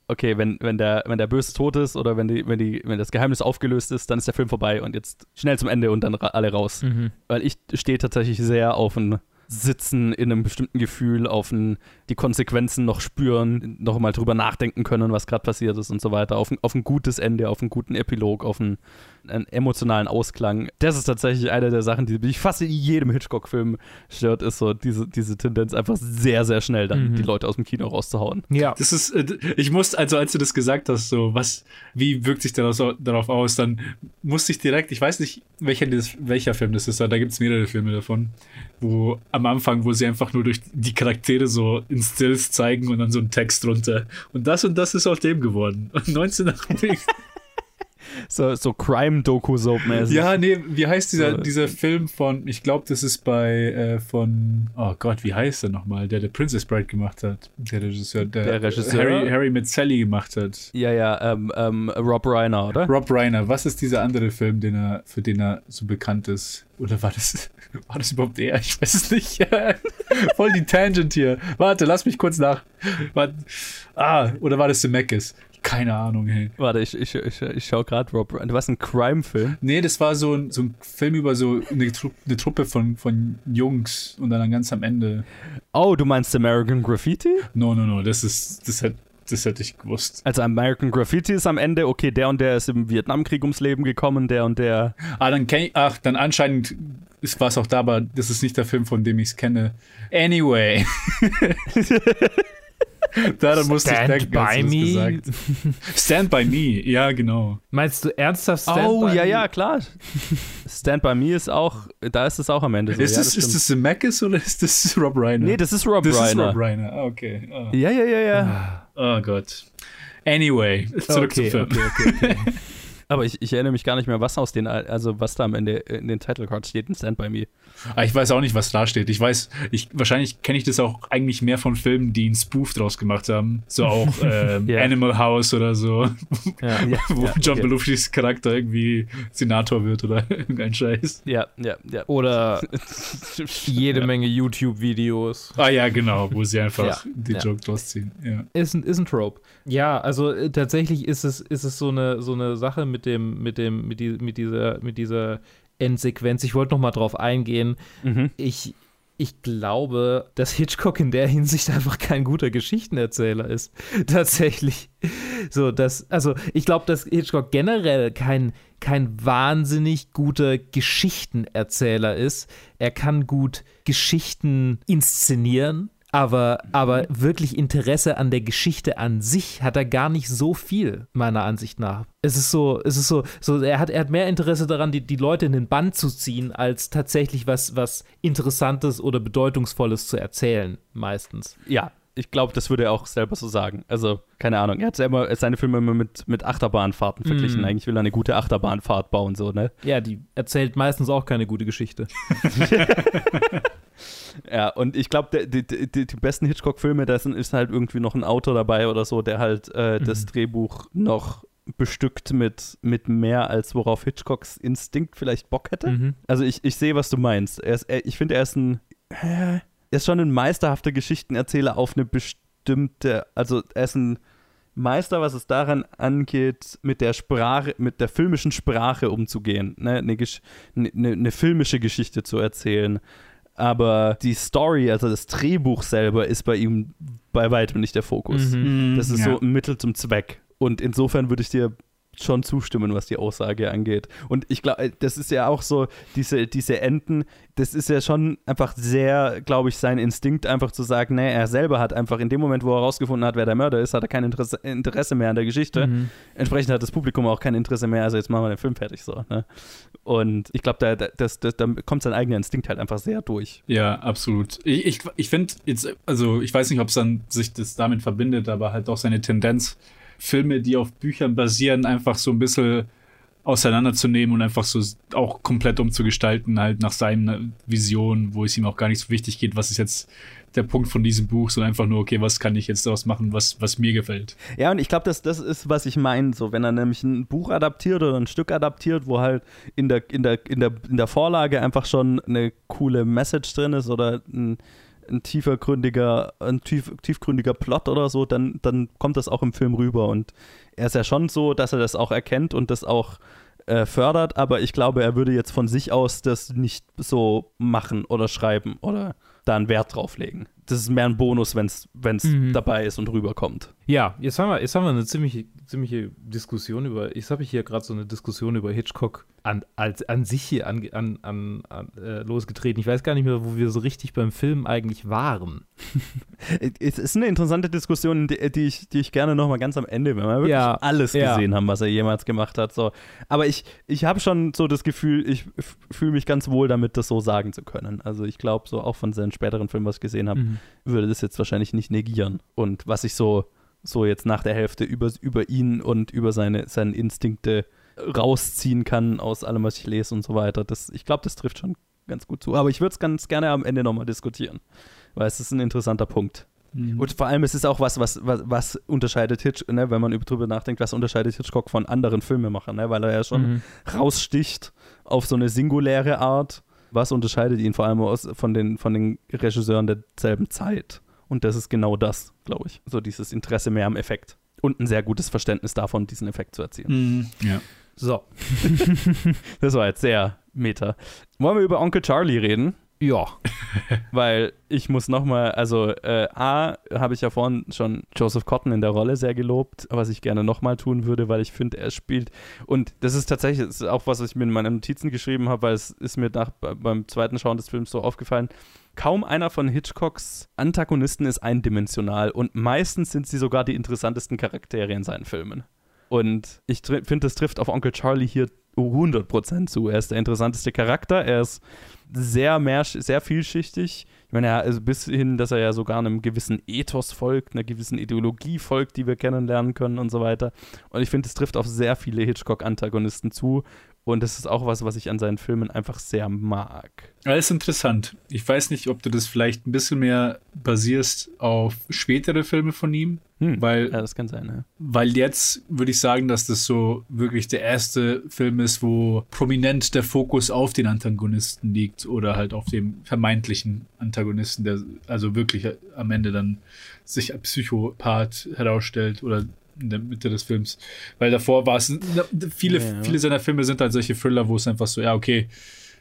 okay, wenn, wenn, der, wenn der Böse tot ist oder wenn, die, wenn, die, wenn das Geheimnis aufgelöst ist, dann ist der Film vorbei und jetzt schnell zum Ende und dann ra alle raus. Mhm. Weil ich stehe tatsächlich sehr auf ein Sitzen in einem bestimmten Gefühl, auf ein, die Konsequenzen noch spüren, noch mal drüber nachdenken können, was gerade passiert ist und so weiter, auf ein, auf ein gutes Ende, auf einen guten Epilog, auf einen, einen emotionalen Ausklang. Das ist tatsächlich eine der Sachen, die mich fast in jedem Hitchcock-Film stört, ist so diese, diese Tendenz, einfach sehr, sehr schnell dann Mhm. die Leute aus dem Kino rauszuhauen. Ja. Das ist, äh, ich musste, also als du das gesagt hast, so, was, wie wirkt sich daraus, darauf aus, dann musste ich direkt, ich weiß nicht, welcher, welcher Film das ist, da gibt es mehrere Filme davon, wo am Anfang, wo sie einfach nur durch die Charaktere so in Stills zeigen und dann so ein Text drunter. Und das und das ist aus dem geworden. Und 1988. So, so Crime-Doku-Soap-mäßig. ja, nee, wie heißt dieser, So. dieser Film von, ich glaube, das ist bei, äh, von, oh Gott, wie heißt der nochmal, der der Princess Bride gemacht hat? Der Regisseur, der, Der Regisseur? Harry, Harry mit Sally gemacht hat. Ja, ja, ähm, ähm, Rob Reiner, oder? Rob Reiner, was ist dieser andere Film, den er, für den er so bekannt ist? Oder war das, war das überhaupt er? Ich weiß es nicht. Voll die Tangent hier. Warte, lass mich kurz nach. Warte. Ah, oder war das Zemeckis? Keine Ahnung, hey. Warte, ich, ich, ich, ich schau gerade Rob Reiner. Was ein Crime-Film? Nee, das war so ein, so ein Film über so eine, Tru eine Truppe von, von Jungs und dann ganz am Ende. Oh, du meinst American Graffiti? No, no, no, das ist, das hätte, das hätte ich gewusst. Also American Graffiti ist am Ende, okay, der und der ist im Vietnamkrieg ums Leben gekommen, der und der. Ah, dann kenn ich, ach, dann anscheinend war es auch da, aber das ist nicht der Film, von dem ich es kenne. Anyway. Daran musste ich Stand denken, als by das me. gesagt Stand by me, ja, genau. Meinst du ernsthaft Stand oh, by ja, Me? ja, klar. Stand by Me ist auch, da ist es auch am Ende so. ist, ja, das, ist das Zemeckis oder ist das Rob Reiner? Nee, das ist Rob das ist Reiner. Rob Reiner. Ah, Okay. Ah. Ja, ja, ja, ja. Oh Gott. Anyway, zurück Okay, zum Film. okay, okay, okay. Aber ich, ich erinnere mich gar nicht mehr, was aus den, also was da am Ende in den Title Cards steht in Stand by Me. Ah, ich weiß auch nicht, was da steht. Ich weiß, ich, wahrscheinlich kenne ich das auch eigentlich mehr von Filmen, die einen Spoof draus gemacht haben. So auch ähm, Ja. Animal House oder so, Ja. wo ja, John okay. Belushis Charakter irgendwie Senator wird oder irgendein Scheiß. Ja, ja, ja. Oder jede Menge YouTube-Videos. Ah ja, genau, wo sie einfach Ja, den ja. Joke draus ziehen. Ja. Ist ein, ist ein Trope. Ja, also äh, tatsächlich ist es, ist es so, eine, so eine Sache mit dem, mit dem, mit, die, mit dieser, mit dieser Endsequenz. Ich wollte noch mal drauf eingehen. Mhm. Ich, ich glaube, dass Hitchcock in der Hinsicht einfach kein guter Geschichtenerzähler ist. Tatsächlich. So, dass, also ich glaube, dass Hitchcock generell kein, kein wahnsinnig guter Geschichtenerzähler ist. Er kann gut Geschichten inszenieren. Aber, aber wirklich Interesse an der Geschichte an sich hat er gar nicht so viel, meiner Ansicht nach. Es ist so, es ist so, so er, hat, er hat mehr Interesse daran, die, die Leute in den Band zu ziehen, als tatsächlich was, was Interessantes oder Bedeutungsvolles zu erzählen, meistens. Ja, ich glaube, das würde er auch selber so sagen. Also, keine Ahnung. Er hat selber seine Filme immer mit, mit Achterbahnfahrten verglichen. Mm. Eigentlich will er eine gute Achterbahnfahrt bauen, so, ne? Ja, die erzählt meistens auch keine gute Geschichte. Ja, und ich glaube, die, die, die, die besten Hitchcock-Filme, da sind- ist halt irgendwie noch ein Autor dabei oder so, der halt äh, das Drehbuch noch bestückt mit, mit mehr, als worauf Hitchcocks Instinkt vielleicht Bock hätte. Mhm. Also ich, ich sehe, was du meinst. Er ist, er, ich finde, er ist ein äh, ist schon ein meisterhafter Geschichtenerzähler auf eine bestimmte, also er ist ein Meister, was es daran angeht, mit der Sprache, mit der filmischen Sprache umzugehen, ne? eine, Gesch eine, eine filmische Geschichte zu erzählen. Aber die Story, also das Drehbuch selber, ist bei ihm bei weitem nicht der Fokus. Mhm. Das ist Ja. so ein Mittel zum Zweck. Und insofern würde ich dir schon zustimmen, was die Aussage angeht. Und ich glaube, das ist ja auch so, diese, diese Enden, das ist ja schon einfach sehr, glaube ich, sein Instinkt, einfach zu sagen, nee, er selber hat einfach in dem Moment, wo er herausgefunden hat, wer der Mörder ist, hat er kein Interesse, Interesse mehr an der Geschichte. Mhm. Entsprechend hat das Publikum auch kein Interesse mehr, also jetzt machen wir den Film fertig so. Ne? Und ich glaube, da, da, das, das, da kommt sein eigener Instinkt halt einfach sehr durch. Ja, absolut. Ich, ich, ich finde jetzt, also ich weiß nicht, ob es dann sich das damit verbindet, aber halt auch seine Tendenz, Filme, die auf Büchern basieren, einfach so ein bisschen auseinanderzunehmen und einfach so auch komplett umzugestalten, halt nach seiner Vision, wo es ihm auch gar nicht so wichtig geht, was ist jetzt der Punkt von diesem Buch, sondern einfach nur, okay, was kann ich jetzt daraus machen, was, was mir gefällt. Ja, und ich glaube, das, das ist, was ich meine. So, wenn er nämlich ein Buch adaptiert oder ein Stück adaptiert, wo halt in der, in der, in der, in der Vorlage einfach schon eine coole Message drin ist oder ein, ein tiefergründiger, ein tief, tiefgründiger Plot oder so, dann, dann kommt das auch im Film rüber. Und er ist ja schon so, dass er das auch erkennt und das auch äh, fördert, aber ich glaube, er würde jetzt von sich aus das nicht so machen oder schreiben oder da einen Wert drauf legen. Das ist mehr ein Bonus, wenn es Mhm. dabei ist und rüberkommt. Ja, jetzt haben wir, jetzt haben wir eine ziemliche, ziemliche Diskussion über, jetzt habe ich hier gerade so eine Diskussion über Hitchcock an, als, an sich hier an, an, an, an, äh, losgetreten. Ich weiß gar nicht mehr, wo wir so richtig beim Film eigentlich waren. Es ist eine interessante Diskussion, die, die, ich, die ich gerne nochmal ganz am Ende, wenn wir wirklich Ja, alles ja. gesehen haben, was er jemals gemacht hat. So. Aber ich, ich habe schon so das Gefühl, ich fühle mich ganz wohl damit, das so sagen zu können. Also ich glaube, so auch von seinen späteren Filmen, was ich gesehen habe, Mhm. Würde das jetzt wahrscheinlich nicht negieren. Und was ich so, so jetzt nach der Hälfte über, über ihn und über seine, seine Instinkte rausziehen kann aus allem, was ich lese und so weiter, das, ich glaube, das trifft schon ganz gut zu. Aber ich würde es ganz gerne am Ende nochmal diskutieren, weil es ist ein interessanter Punkt. Mhm. Und vor allem es ist auch was, was, was, was unterscheidet Hitch, ne, wenn man über- drüber nachdenkt, was unterscheidet Hitchcock von anderen Filmemachern, ne, weil er ja schon Mhm. raussticht auf so eine singuläre Art. Was unterscheidet ihn vor allem aus, von, den, von den Regisseuren derselben Zeit? Und das ist genau das, glaube ich. So dieses Interesse mehr am Effekt. Und ein sehr gutes Verständnis davon, diesen Effekt zu erzielen. Mhm. Ja. So, Das war jetzt sehr meta. Wollen wir über Onkel Charlie reden? Ja. Weil ich muss nochmal, also äh, A, habe ich ja vorhin schon Joseph Cotton in der Rolle sehr gelobt, was ich gerne nochmal tun würde, weil ich finde, er spielt, und das ist tatsächlich das ist auch was, was ich mir in meinen Notizen geschrieben habe, weil es ist mir nach, beim zweiten Schauen des Films so aufgefallen, kaum einer von Hitchcocks Antagonisten ist eindimensional und meistens sind sie sogar die interessantesten Charaktere in seinen Filmen. Und ich finde, das trifft auf Onkel Charlie hier 100% zu. Er ist der interessanteste Charakter, er ist sehr, mehr, sehr vielschichtig. Ich meine, er, also bis hin, dass er ja sogar einem gewissen Ethos folgt, einer gewissen Ideologie folgt, die wir kennenlernen können und so weiter. Und ich finde, es trifft auf sehr viele Hitchcock-Antagonisten zu. Und das ist auch was, was ich an seinen Filmen einfach sehr mag. Alles interessant. Ich weiß nicht, ob du das vielleicht ein bisschen mehr basierst auf spätere Filme von ihm, Hm. weil Ja, das kann sein, ja. Weil jetzt würde ich sagen, dass das so wirklich der erste Film ist, wo prominent der Fokus auf den Antagonisten liegt oder halt auf dem vermeintlichen Antagonisten, der also wirklich am Ende dann sich als Psychopath herausstellt oder in der Mitte des Films. Weil davor war es, viele, Ja. viele seiner Filme sind halt solche Thriller, wo es einfach so, ja, okay,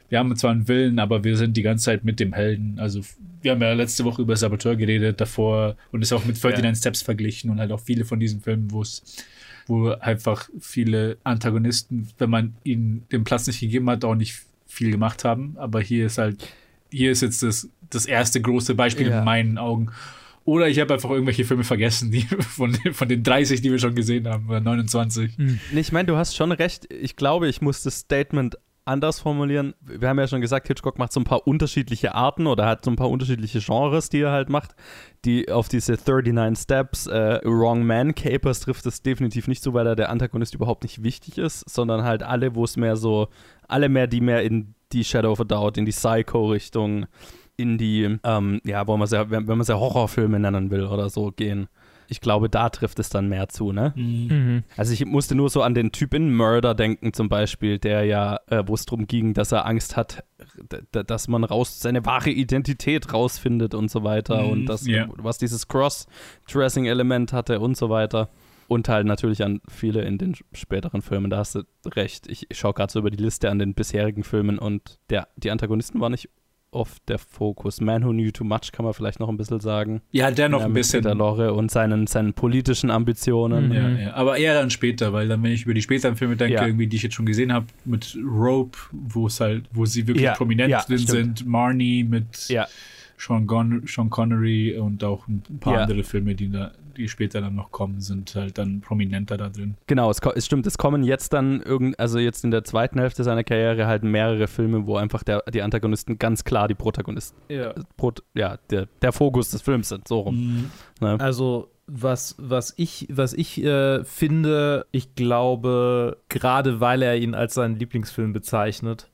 wir haben zwar einen Willen, aber wir sind die ganze Zeit mit dem Helden. Also wir haben ja letzte Woche über Saboteur geredet davor und es auch mit 39 Steps verglichen und halt auch viele von diesen Filmen, wo es wo einfach viele Antagonisten, wenn man ihnen den Platz nicht gegeben hat, auch nicht viel gemacht haben. Aber hier ist halt, hier ist jetzt das, das erste große Beispiel Ja. in meinen Augen. Oder ich habe einfach irgendwelche Filme vergessen, die von, den- von den 30, die wir schon gesehen haben, oder 29. Nee, Ich meine, du hast schon recht. Ich glaube, ich muss das Statement anders formulieren. Wir haben ja schon gesagt, Hitchcock macht so ein paar unterschiedliche Arten oder hat so ein paar unterschiedliche Genres, die er halt macht. Die auf diese 39 Steps, äh, Wrong Man Capers trifft es definitiv nicht so, weil er der Antagonist überhaupt nicht wichtig ist, sondern halt alle, wo es mehr so, alle mehr, die mehr in die Shadow of a Doubt, in die Psycho-Richtung, in die, ähm, ja, wo man sehr, wenn man sehr Horrorfilme nennen will oder so gehen. Ich glaube, da trifft es dann mehr zu, ne? Mhm. Also ich musste nur so an den Typ in Murder denken zum Beispiel, der ja, äh, wo es darum ging, dass er Angst hat, dass man raus seine wahre Identität rausfindet und so weiter Mhm, und das, ja. was dieses Cross-Dressing-Element hatte und so weiter. Und halt natürlich an viele in den späteren Filmen, da hast du recht. Ich, ich schaue gerade so über die Liste an den bisherigen Filmen und der, die Antagonisten waren nicht oft der Fokus. Man Who Knew Too Much kann man vielleicht noch ein bisschen sagen. Ja, der noch ja, ein mit bisschen. Peter Lorre und seinen, seinen politischen Ambitionen. Mhm. Ja, ja, aber eher dann später, weil dann, wenn ich über die späteren Filme denke, Ja. irgendwie, die ich jetzt schon gesehen habe, mit Rope, wo es halt, wo sie wirklich Ja, prominent ja, drin stimmt. sind, Marnie mit Ja. Sean, Gon Sean Connery und auch ein paar Ja. andere Filme, die da, die später dann noch kommen, sind halt dann prominenter da drin. Genau, es, es stimmt, es kommen jetzt dann irgend, also jetzt in der zweiten Hälfte seiner Karriere halt mehrere Filme, wo einfach der, die Antagonisten ganz klar die Protagonisten, Ja. Prot, ja, der, der Fokus des Films sind, so rum. Ne? Also was, was ich, was ich äh, finde, ich glaube, gerade weil er ihn als seinen Lieblingsfilm bezeichnet,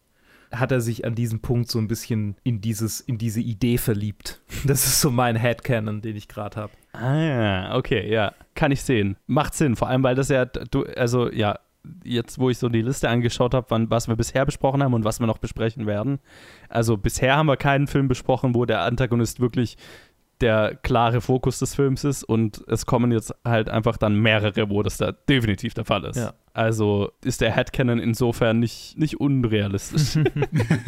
hat er sich an diesem Punkt so ein bisschen in dieses, in diese Idee verliebt. Das ist so mein Headcanon, den ich gerade habe. Ah, okay, ja, kann ich sehen. Macht Sinn, vor allem, weil das ja, du, also ja, jetzt, wo ich so die Liste angeschaut habe, was wir bisher besprochen haben und was wir noch besprechen werden. Also bisher haben wir keinen Film besprochen, wo der Antagonist wirklich der klare Fokus des Films ist und es kommen jetzt halt einfach dann mehrere, wo das da definitiv der Fall ist. Ja. Also ist der Headcanon insofern nicht, nicht unrealistisch.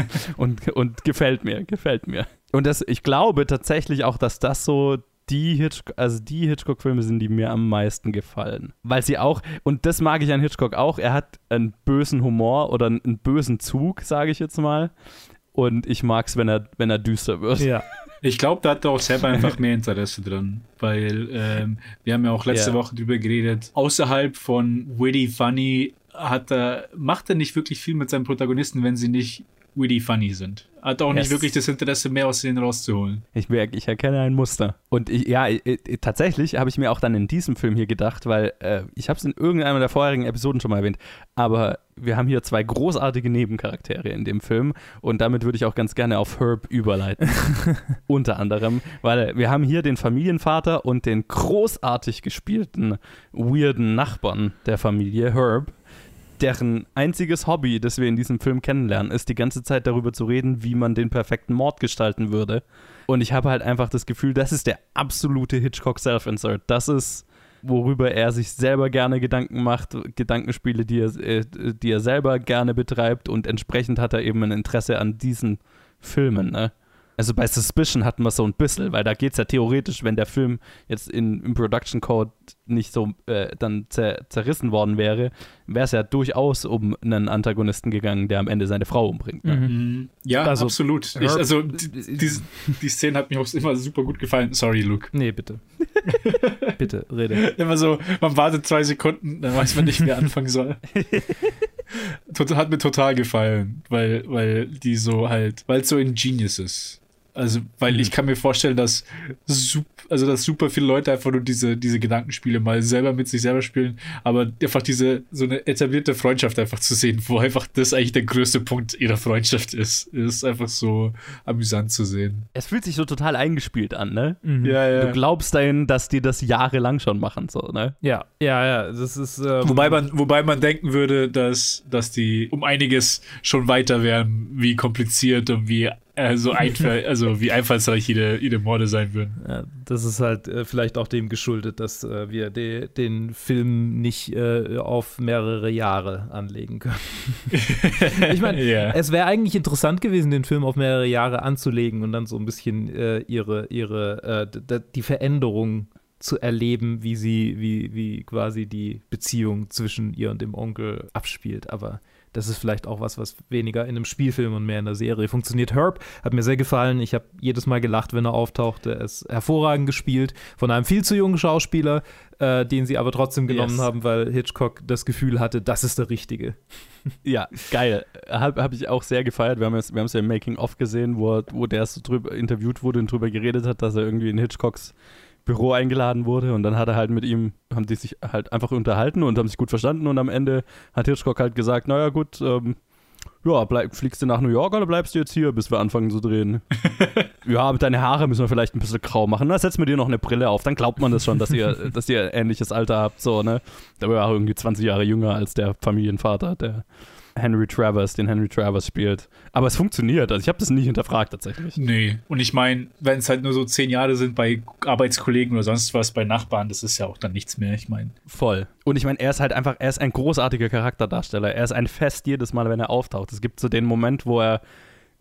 und, und gefällt mir, gefällt mir. Und das, ich glaube tatsächlich auch, dass das so die Hitchcock, also die Hitchcock-Filme sind, die mir am meisten gefallen. Weil sie auch, und das mag ich an Hitchcock auch, er hat einen bösen Humor oder einen bösen Zug, sage ich jetzt mal. Und ich mag es, wenn er, wenn er düster wird. Ja. Ich glaube, da hat er auch selber einfach mehr Interesse dran, weil ähm, wir haben ja auch letzte Ja. Woche drüber geredet. Außerhalb von Witty Funny hat er, macht er nicht wirklich viel mit seinen Protagonisten, wenn sie nicht witty funny sind. Hat auch nicht Yes. wirklich das Interesse, mehr aus denen rauszuholen. Ich merke, ich erkenne ein Muster. Und ich, ja, ich, ich, tatsächlich habe ich mir auch dann in diesem Film hier gedacht, weil äh, ich habe es in irgendeiner der vorherigen Episoden schon mal erwähnt, aber wir haben hier zwei großartige Nebencharaktere in dem Film und damit würde ich auch ganz gerne auf Herb überleiten. Unter anderem, weil wir haben hier den Familienvater und den großartig gespielten, weirden Nachbarn der Familie, Herb deren einziges Hobby, das wir in diesem Film kennenlernen, ist die ganze Zeit darüber zu reden, wie man den perfekten Mord gestalten würde. Und ich habe halt einfach das Gefühl, das ist der absolute Hitchcock Self-Insert. Das ist, worüber er sich selber gerne Gedanken macht, Gedankenspiele, die er, äh, die er selber gerne betreibt und entsprechend hat er eben ein Interesse an diesen Filmen. Ne? Also bei Suspicion hatten wir so ein bisschen, weil da geht es ja theoretisch, wenn der Film jetzt in, im Production Code nicht so äh, dann zer zerrissen worden wäre, wäre es ja durchaus um einen Antagonisten gegangen, der am Ende seine Frau umbringt. Ne? Mhm. Ja, Also, absolut. Ich, also die, die, die Szene hat mir auch immer super gut gefallen. Sorry, Luke. Nee, bitte. bitte, rede. Immer so, man wartet zwei Sekunden, dann weiß man nicht, wer anfangen soll. Hat mir total gefallen, weil, weil die so halt, weil es so ingenious ist. Also, weil ich kann mir vorstellen, dass, sup, also dass super viele Leute einfach nur diese, diese Gedankenspiele mal selber mit sich selber spielen, aber einfach diese, so eine etablierte Freundschaft einfach zu sehen, wo einfach das eigentlich der größte Punkt ihrer Freundschaft ist, ist einfach so amüsant zu sehen. Es fühlt sich so total eingespielt an, ne? Ja, Du glaubst dahin, dass die das jahrelang schon machen, so, ne? Ja, ja, ja. Das ist. Ähm, Wobei man, wobei man denken würde, dass, dass die um einiges schon weiter wären, wie kompliziert und wie äh, so einfall, also wie einfallsreich jede, jede Morde sein würden. Ja, das ist halt äh, vielleicht auch dem geschuldet, dass äh, wir de den Film nicht äh, auf mehrere Jahre anlegen können. ich meine, Ja. es wäre eigentlich interessant gewesen, den Film auf mehrere Jahre anzulegen und dann so ein bisschen äh, ihre, ihre äh, die Veränderung zu erleben, wie sie, wie, wie quasi die Beziehung zwischen ihr und dem Onkel abspielt. Aber das ist vielleicht auch was, was weniger in einem Spielfilm und mehr in der Serie funktioniert. Herb hat mir sehr gefallen. Ich habe jedes Mal gelacht, wenn er auftauchte. Er ist hervorragend gespielt von einem viel zu jungen Schauspieler, äh, den sie aber trotzdem genommen Yes. haben, weil Hitchcock das Gefühl hatte, das ist der Richtige. Ja, geil. Habe hab ich auch sehr gefeiert. Wir haben es wir haben's ja im Making-of gesehen, wo, wo der so drüber interviewt wurde und drüber geredet hat, dass er irgendwie in Hitchcocks Büro eingeladen wurde und dann hat er halt mit ihm, haben die sich halt einfach unterhalten und haben sich gut verstanden und am Ende hat Hitchcock halt gesagt, naja gut, ähm, ja, bleib, fliegst du nach New York oder bleibst du jetzt hier, bis wir anfangen zu drehen? ja, deine Haare müssen wir vielleicht ein bisschen grau machen. Na, setz mir dir noch eine Brille auf, dann glaubt man das schon, dass ihr, dass ihr ähnliches Alter habt, so, ne? Der war ja auch irgendwie 20 Jahre jünger als der Familienvater, der Henry Travers, den Henry Travers spielt. Aber es funktioniert, also ich habe das nie hinterfragt tatsächlich. Nee. Und ich meine, wenn es halt nur so zehn Jahre sind bei Arbeitskollegen oder sonst was, bei Nachbarn, das ist ja auch dann nichts mehr. Ich meine, Voll. Und ich meine, er ist halt einfach, er ist ein großartiger Charakterdarsteller. Er ist ein Fest jedes Mal, wenn er auftaucht. Es gibt so den Moment, wo er,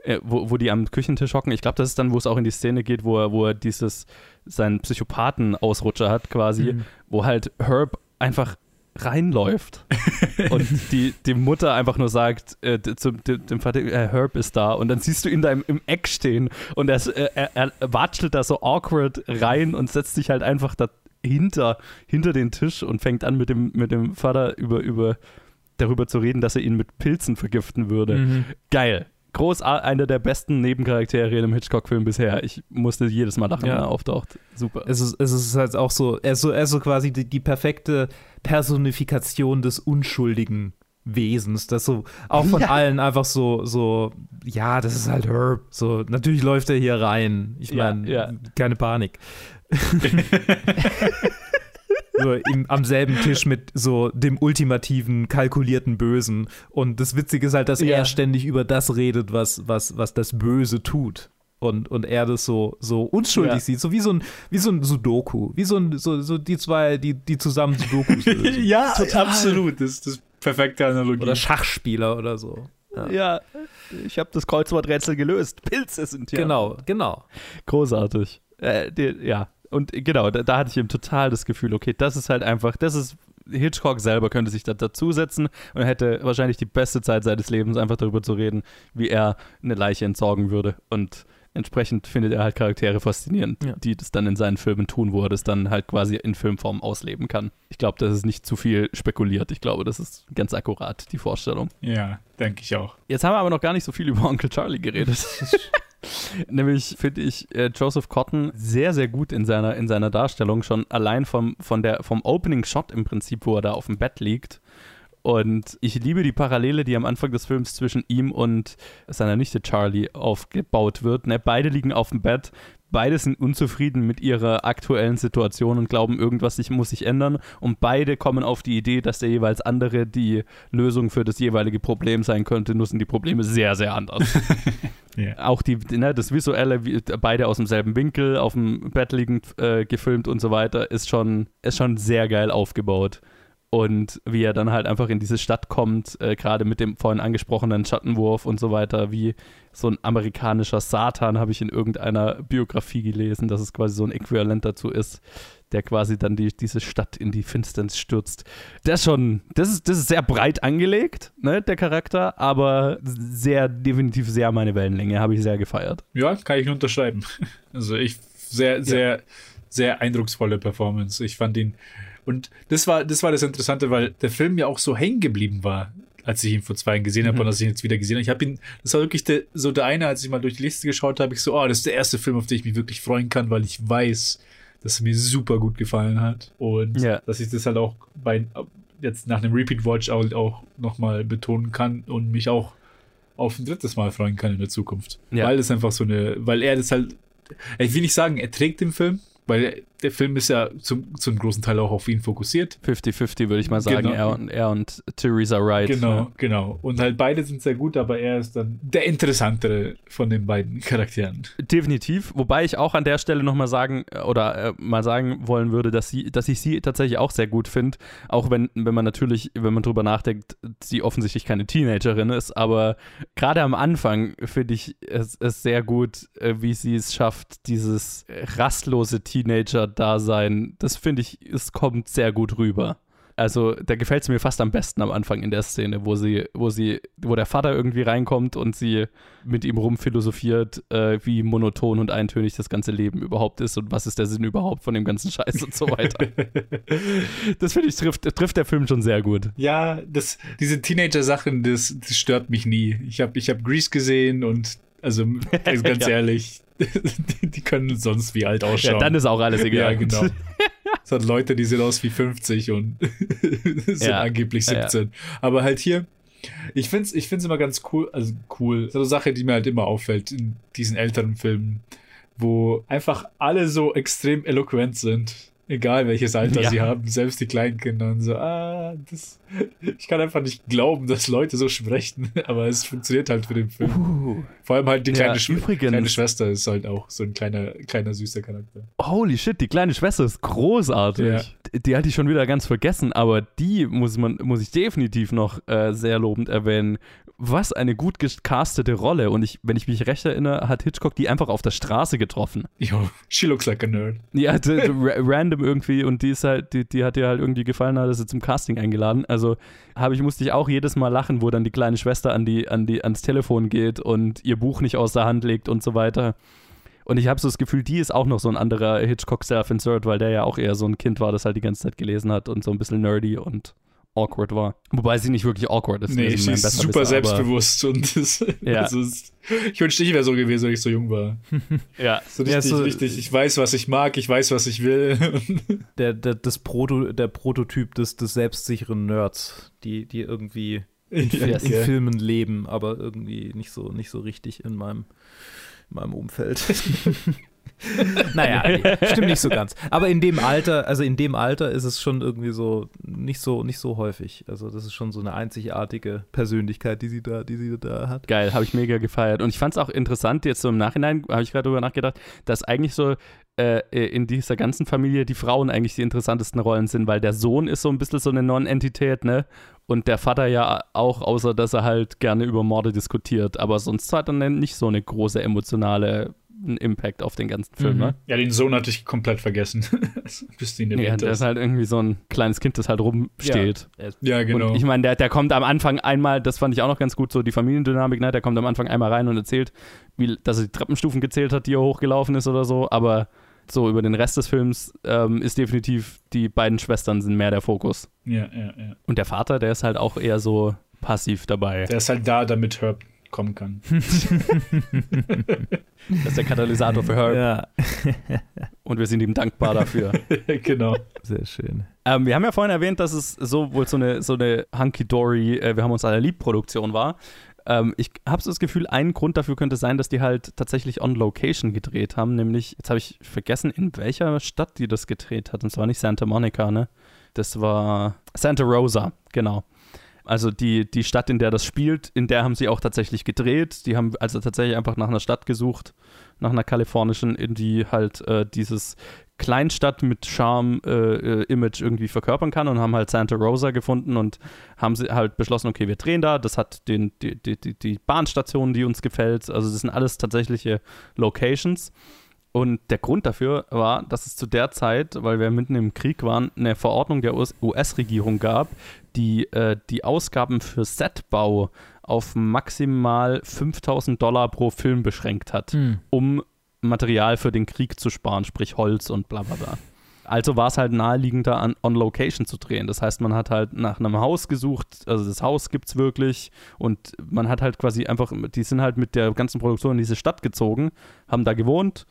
äh, wo, wo die am Küchentisch hocken. Ich glaube, das ist dann, wo es auch in die Szene geht, wo er, wo er dieses, seinen Psychopathen-Ausrutscher hat quasi, Mhm. wo halt Herb einfach reinläuft und die, die Mutter einfach nur sagt äh, zum dem, dem Vater, äh, Herb ist da und dann siehst du ihn da im, im Eck stehen und er, äh, er, er watschelt da so awkward rein und setzt sich halt einfach dahinter hinter den Tisch und fängt an mit dem mit dem Vater über über darüber zu reden, dass er ihn mit Pilzen vergiften würde. Mhm. Geil. Groß, einer der besten Nebencharaktere in einem Hitchcock-Film bisher. Ich musste jedes Mal lachen, Ja. wenn er auftaucht. Super. Es ist, es ist halt auch so, er ist so, er ist so quasi die, die perfekte Personifikation des unschuldigen Wesens, das so auch von Ja. allen einfach so, so, ja, das ist halt Herb. So, natürlich läuft er hier rein. Ich Ja, meine, ja. keine Panik. so im, am selben Tisch mit so dem ultimativen, kalkulierten Bösen. Und das Witzige ist halt, dass Ja. er ständig über das redet, was, was, was das Böse tut. und, und er das so, so unschuldig Ja. sieht, so wie so ein, wie so ein Sudoku, wie so ein, so, so die zwei, die, die zusammen Sudokus lösen. ja, absolut. Das ist das perfekte Analogie. Oder Schachspieler oder so. Ja, ich habe das Kreuzworträtsel gelöst. Pilze sind ja. Genau, genau. Großartig. Äh, die, ja, und genau, da, da hatte ich eben total das Gefühl, okay, das ist halt einfach, das ist, Hitchcock selber könnte sich da dazusetzen und hätte wahrscheinlich die beste Zeit seines Lebens, einfach darüber zu reden, wie er eine Leiche entsorgen würde. Und entsprechend findet er halt Charaktere faszinierend, Ja. die das dann in seinen Filmen tun, wo er das dann halt quasi in Filmform ausleben kann. Ich glaube, das ist nicht zu viel spekuliert. Ich glaube, das ist ganz akkurat, die Vorstellung. ja, denke ich auch. Jetzt haben wir aber noch gar nicht so viel über Onkel Charlie geredet. Nämlich finde ich äh, Joseph Cotton sehr, sehr gut in seiner, in seiner Darstellung, schon allein vom, von der, vom Opening Shot im Prinzip, wo er da auf dem Bett liegt. Und ich liebe die Parallele, die am Anfang des Films zwischen ihm und seiner Nichte Charlie aufgebaut wird. Ne? Beide liegen auf dem Bett, beide sind unzufrieden mit ihrer aktuellen Situation und glauben, irgendwas sich, muss sich ändern. Und beide kommen auf die Idee, dass der jeweils andere die Lösung für das jeweilige Problem sein könnte. Nur sind die Probleme sehr, sehr anders. Ja. Auch die, ne, das Visuelle, wie, beide aus demselben Winkel, auf dem Bett liegend äh, gefilmt und so weiter, ist schon, ist schon sehr geil aufgebaut. Und wie er dann halt einfach in diese Stadt kommt, äh, gerade mit dem vorhin angesprochenen Schattenwurf und so weiter, wie so ein amerikanischer Satan, habe ich in irgendeiner Biografie gelesen, dass es quasi so ein Äquivalent dazu ist, der quasi dann die, diese Stadt in die Finsternis stürzt. Das ist schon, das ist, das ist sehr breit angelegt, ne, der Charakter, aber sehr, definitiv sehr meine Wellenlänge, habe ich sehr gefeiert. Ja, kann ich nur unterschreiben. Also ich sehr, sehr, sehr eindrucksvolle Performance. Ich fand ihn. Und das war, das war das Interessante, weil der Film ja auch so hängen geblieben war, als ich ihn vor zwei Jahren gesehen habe Mhm. und als ich ihn jetzt wieder gesehen habe. Ich habe ihn, das war wirklich der, so der eine, als ich mal durch die Liste geschaut habe, ich so, oh, das ist der erste Film, auf den ich mich wirklich freuen kann, weil ich weiß, dass er mir super gut gefallen hat. Und Ja. dass ich das halt auch bei jetzt nach einem Repeat Watch auch, auch nochmal betonen kann und mich auch auf ein drittes Mal freuen kann in der Zukunft. Ja. Weil das einfach so eine, weil er das halt, ich will nicht sagen, er trägt den Film, weil der Film ist ja zum, zum großen Teil auch auf ihn fokussiert. 50-50 würde ich mal sagen, Genau. er, und, er und Theresa Wright. Genau, Ja. genau. Und halt beide sind sehr gut, aber er ist dann der interessantere von den beiden Charakteren. Definitiv, wobei ich auch an der Stelle nochmal sagen äh, oder äh, mal sagen wollen würde, dass sie, dass ich sie tatsächlich auch sehr gut finde, auch wenn, wenn man natürlich, wenn man drüber nachdenkt, sie offensichtlich keine Teenagerin ist, aber gerade am Anfang finde ich es, es sehr gut, äh, wie sie es schafft, dieses äh, rastlose Teenager-Dasein, das finde ich, es kommt sehr gut rüber. Also, da gefällt es mir fast am besten am Anfang in der Szene, wo sie, wo sie, wo der Vater irgendwie reinkommt und sie mit ihm rumphilosophiert, äh, wie monoton und eintönig das ganze Leben überhaupt ist und was ist der Sinn überhaupt von dem ganzen Scheiß und so weiter. das finde ich trifft, trifft der Film schon sehr gut. Ja, das, diese Teenager-Sachen, das, das stört mich nie. Ich habe ich hab Grease gesehen und also, also ganz ehrlich, die, können sonst wie alt ausschauen. Ja, dann ist auch alles egal. Ja, genau. Es hat Leute, die sehen aus wie 50 und sind Ja, angeblich ja, ja. 17. Aber halt hier, ich finde es ich find's immer ganz cool, also cool. So eine Sache, die mir halt immer auffällt in diesen älteren Filmen, wo einfach alle so extrem eloquent sind. Egal welches Alter Ja. sie haben, selbst die kleinen Kinder. Und so, ah, das, ich kann einfach nicht glauben, dass Leute so sprechen, aber es funktioniert halt für den Film. Uh, Vor allem halt die kleine, Ja, Schw übrigens- kleine Schwester ist halt auch so ein kleiner, kleiner süßer Charakter. holy shit, die kleine Schwester ist großartig. Ja. Die, die hatte ich schon wieder ganz vergessen, aber die muss man, muss ich definitiv noch äh, sehr lobend erwähnen. Was eine gut gecastete Rolle. Und ich, wenn ich mich recht erinnere, hat Hitchcock die einfach auf der Straße getroffen. Yo, she looks like a nerd. Ja, random irgendwie und die ist halt, die, die hat dir halt irgendwie gefallen, hat sie zum Casting eingeladen. Also habe ich, musste ich auch jedes Mal lachen, wo dann die kleine Schwester an die, an die, ans Telefon geht und ihr Buch nicht aus der Hand legt und so weiter. Und ich habe so das Gefühl, die ist auch noch so ein anderer Hitchcock Self-Insert, weil der ja auch eher so ein Kind war, das halt die ganze Zeit gelesen hat und so ein bisschen nerdy und awkward war. Wobei sie nicht wirklich awkward ist. Nee, wie sie ist super selbstbewusst und das, Ja. also ich wünschte, ich wäre so gewesen, wenn ich so jung war. Ja, So Ja, richtig, so- richtig, ich weiß, was ich mag, ich weiß, was ich will. Der, der, das Proto, der Prototyp des, des selbstsicheren Nerds, die, die irgendwie in, Ja, in okay. Filmen leben, aber irgendwie nicht so, nicht so richtig in meinem, in meinem Umfeld. naja, nee, stimmt nicht so ganz. Aber in dem Alter, also in dem Alter ist es schon irgendwie so nicht so nicht so häufig. Also das ist schon so eine einzigartige Persönlichkeit, die sie da, die sie da hat. Geil, habe ich mega gefeiert. Und ich fand es auch interessant, jetzt so im Nachhinein, habe ich gerade darüber nachgedacht, dass eigentlich so äh, in dieser ganzen Familie die Frauen eigentlich die interessantesten Rollen sind, weil der Sohn ist so ein bisschen so eine Non-Entität, ne? Und der Vater ja auch, außer dass er halt gerne über Morde diskutiert. Aber sonst hat er nicht so eine große emotionale Impact auf den ganzen Film, Mhm. ne? Ja, den Sohn hatte ich komplett vergessen. Bis du ihn Ja, der ist halt irgendwie so ein kleines Kind, das halt rumsteht. Ja, genau. Und ich meine, der, der kommt am Anfang einmal, das fand ich auch noch ganz gut, so die Familiendynamik, ne? Der kommt am Anfang einmal rein und erzählt, wie, dass er die Treppenstufen gezählt hat, die er hochgelaufen ist oder so, aber so über den Rest des Films ähm, ist definitiv, die beiden Schwestern sind mehr der Fokus. ja, ja, ja. Und der Vater, der ist halt auch eher so passiv dabei. Der ist halt da, damit Herb kommen kann. Das ist der Katalysator für Herb Ja, und wir sind ihm dankbar dafür. genau. sehr schön. Ähm, wir haben ja vorhin erwähnt, dass es so wohl so eine, so eine Hunky-Dory, äh, wir haben uns alle lieb Produktion war. Ähm, ich habe so das Gefühl, ein Grund dafür könnte sein, dass die halt tatsächlich on Location gedreht haben, nämlich, jetzt habe ich vergessen, in welcher Stadt die das gedreht hat. Und zwar nicht Santa Monica, ne? Das war Santa Rosa, genau. Also die, die Stadt, in der das spielt, in der haben sie auch tatsächlich gedreht. Die haben also tatsächlich einfach nach einer Stadt gesucht, nach einer kalifornischen, in die halt äh, dieses Kleinstadt mit Charme-Image irgendwie verkörpern kann und haben halt Santa Rosa gefunden und haben sie halt beschlossen, okay, wir drehen da. Das hat den, die, die, die Bahnstation, die uns gefällt. Also das sind alles tatsächliche Locations. Und der Grund dafür war, dass es zu der Zeit, weil wir mitten im Krieg waren, eine Verordnung der US-Regierung gab, die äh, die Ausgaben für Setbau auf maximal 5000 Dollar pro Film beschränkt hat, Hm. um Material für den Krieg zu sparen, sprich Holz und bla bla bla. Also war es halt naheliegender, an, on Location zu drehen. Das heißt, man hat halt nach einem Haus gesucht, also das Haus gibt es wirklich und man hat halt quasi einfach, die sind halt mit der ganzen Produktion in diese Stadt gezogen, haben da gewohnt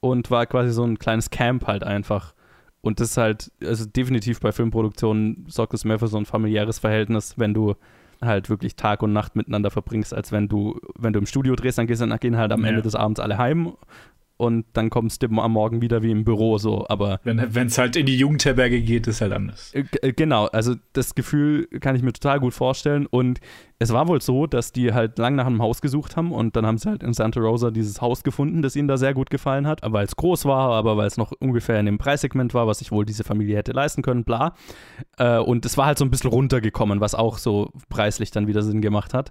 und war quasi so ein kleines Camp halt einfach. Und das ist halt, also definitiv bei Filmproduktionen sorgt es mehr für so ein familiäres Verhältnis, wenn du halt wirklich Tag und Nacht miteinander verbringst, als wenn du, wenn du im Studio drehst, dann gehst dann gehen halt am Ja. Ende des Abends alle heim und dann kommst du am Morgen wieder wie im Büro so, aber Wenn es halt in die Jugendherberge geht, ist halt anders. äh, äh, genau, also das Gefühl kann ich mir total gut vorstellen und es war wohl so, dass die halt lang nach einem Haus gesucht haben und dann haben sie halt in Santa Rosa dieses Haus gefunden, das ihnen da sehr gut gefallen hat, weil es groß war, aber weil es noch ungefähr in dem Preissegment war, was sich wohl diese Familie hätte leisten können, bla. Äh, und es war halt so ein bisschen runtergekommen, was auch so preislich dann wieder Sinn gemacht hat.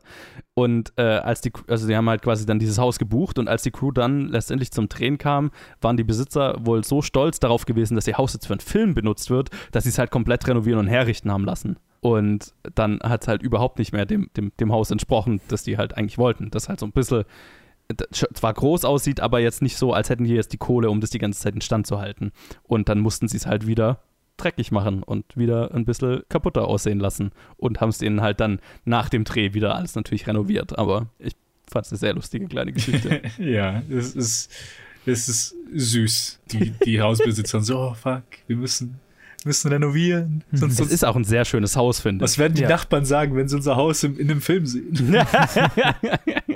Und äh, als die, also sie haben halt quasi dann dieses Haus gebucht und als die Crew dann letztendlich zum Drehen kam, waren die Besitzer wohl so stolz darauf gewesen, dass ihr Haus jetzt für einen Film benutzt wird, dass sie es halt komplett renovieren und herrichten haben lassen. Und dann hat es halt überhaupt nicht mehr dem, dem, dem Haus entsprochen, das die halt eigentlich wollten. Das halt so ein bisschen zwar groß aussieht, aber jetzt nicht so, als hätten die jetzt die Kohle, um das die ganze Zeit in Stand zu halten. Und dann mussten sie es halt wieder dreckig machen und wieder ein bisschen kaputter aussehen lassen und haben es denen halt dann nach dem Dreh wieder alles natürlich renoviert. Aber ich fand es eine sehr lustige kleine Geschichte. Ja, es ist, es ist süß. Die, die Hausbesitzer so, oh fuck, wir müssen, müssen renovieren. Sonst, es sonst, ist auch ein sehr schönes Haus, finde ich. was werden die Ja. Nachbarn sagen, wenn sie unser Haus im, in einem Film sehen?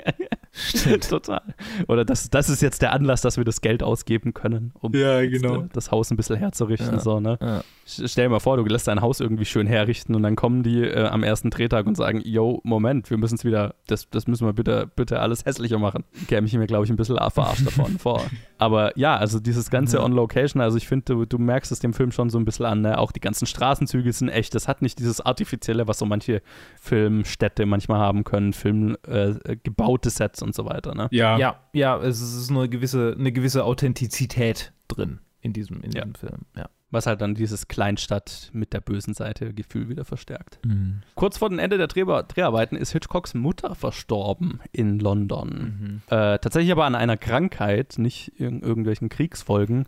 Total. Oder das, das ist jetzt der Anlass, dass wir das Geld ausgeben können, um Ja, genau. äh, das Haus ein bisschen herzurichten. Ja. So, ne? Ja. Stell dir mal vor, du lässt dein Haus irgendwie schön herrichten und dann kommen die äh, am ersten Drehtag und sagen, yo, Moment, wir müssen es wieder, das, das müssen wir bitte, bitte alles hässlicher machen. Käme ich mir, glaube ich, ein bisschen verarscht davon vor. Aber ja, also dieses ganze. On-Location, also ich finde, du, du merkst es dem Film schon so ein bisschen an, ne? auch die ganzen Straßenzüge sind echt, das hat nicht dieses Artifizielle, was so manche Filmstädte manchmal haben können, Film, äh, gebaute Sets und so weiter. Ne? Ja, Ja, ja, es ist eine gewisse, eine gewisse Authentizität drin in diesem, in Ja. diesem Film. Ja. Was halt dann dieses Kleinstadt mit der bösen Seite Gefühl wieder verstärkt. Mhm. Kurz vor dem Ende der Drehba- Dreharbeiten ist Hitchcocks Mutter verstorben in London. Mhm. Äh, tatsächlich aber an einer Krankheit, nicht in irgendwelchen Kriegsfolgen.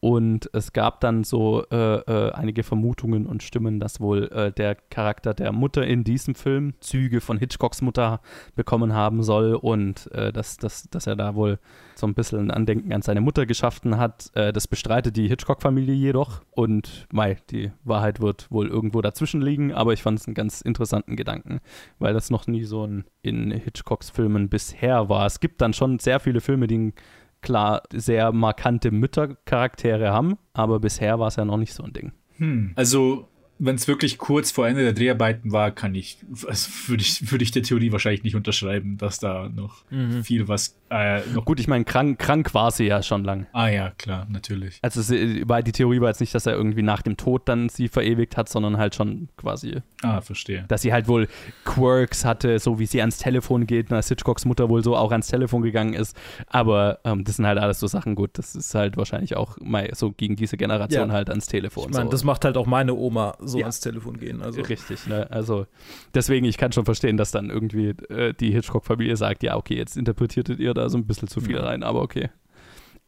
Und es gab dann so äh, äh, einige Vermutungen und Stimmen, dass wohl äh, der Charakter der Mutter in diesem Film Züge von Hitchcocks Mutter bekommen haben soll und äh, dass, dass, dass er da wohl so ein bisschen ein Andenken an seine Mutter geschaffen hat. Äh, das bestreitet die Hitchcock-Familie jedoch. Und mei, die Wahrheit wird wohl irgendwo dazwischen liegen, aber ich fand es einen ganz interessanten Gedanken, weil das noch nie so ein in Hitchcocks Filmen bisher war. Es gibt dann schon sehr viele Filme, die einen klar sehr markante Müttercharaktere haben, aber bisher war es ja noch nicht so ein Ding. Hm. Also wenn es wirklich kurz vor Ende der Dreharbeiten war, kann ich, also würde ich, würde ich der Theorie wahrscheinlich nicht unterschreiben, dass da noch Mhm. viel was, äh, noch Gut, ich meine, krank, krank war sie ja schon lang. Ah ja, klar, natürlich. Also sie, war, die Theorie war jetzt nicht, dass er irgendwie nach dem Tod dann sie verewigt hat, sondern halt schon quasi, Ah, verstehe. dass sie halt wohl Quirks hatte, so wie sie ans Telefon geht, als Hitchcocks Mutter wohl so auch ans Telefon gegangen ist. Aber ähm, das sind halt alles so Sachen, gut, das ist halt wahrscheinlich auch mal so gegen diese Generation Ja. halt ans Telefon. Ich meine, so. das macht halt auch meine Oma so Ja. ans Telefon gehen. Also. Richtig, ne? Also deswegen, ich kann schon verstehen, dass dann irgendwie äh, die Hitchcock-Familie sagt, ja, okay, jetzt interpretiertet ihr da so ein bisschen zu viel Ja. rein, aber okay.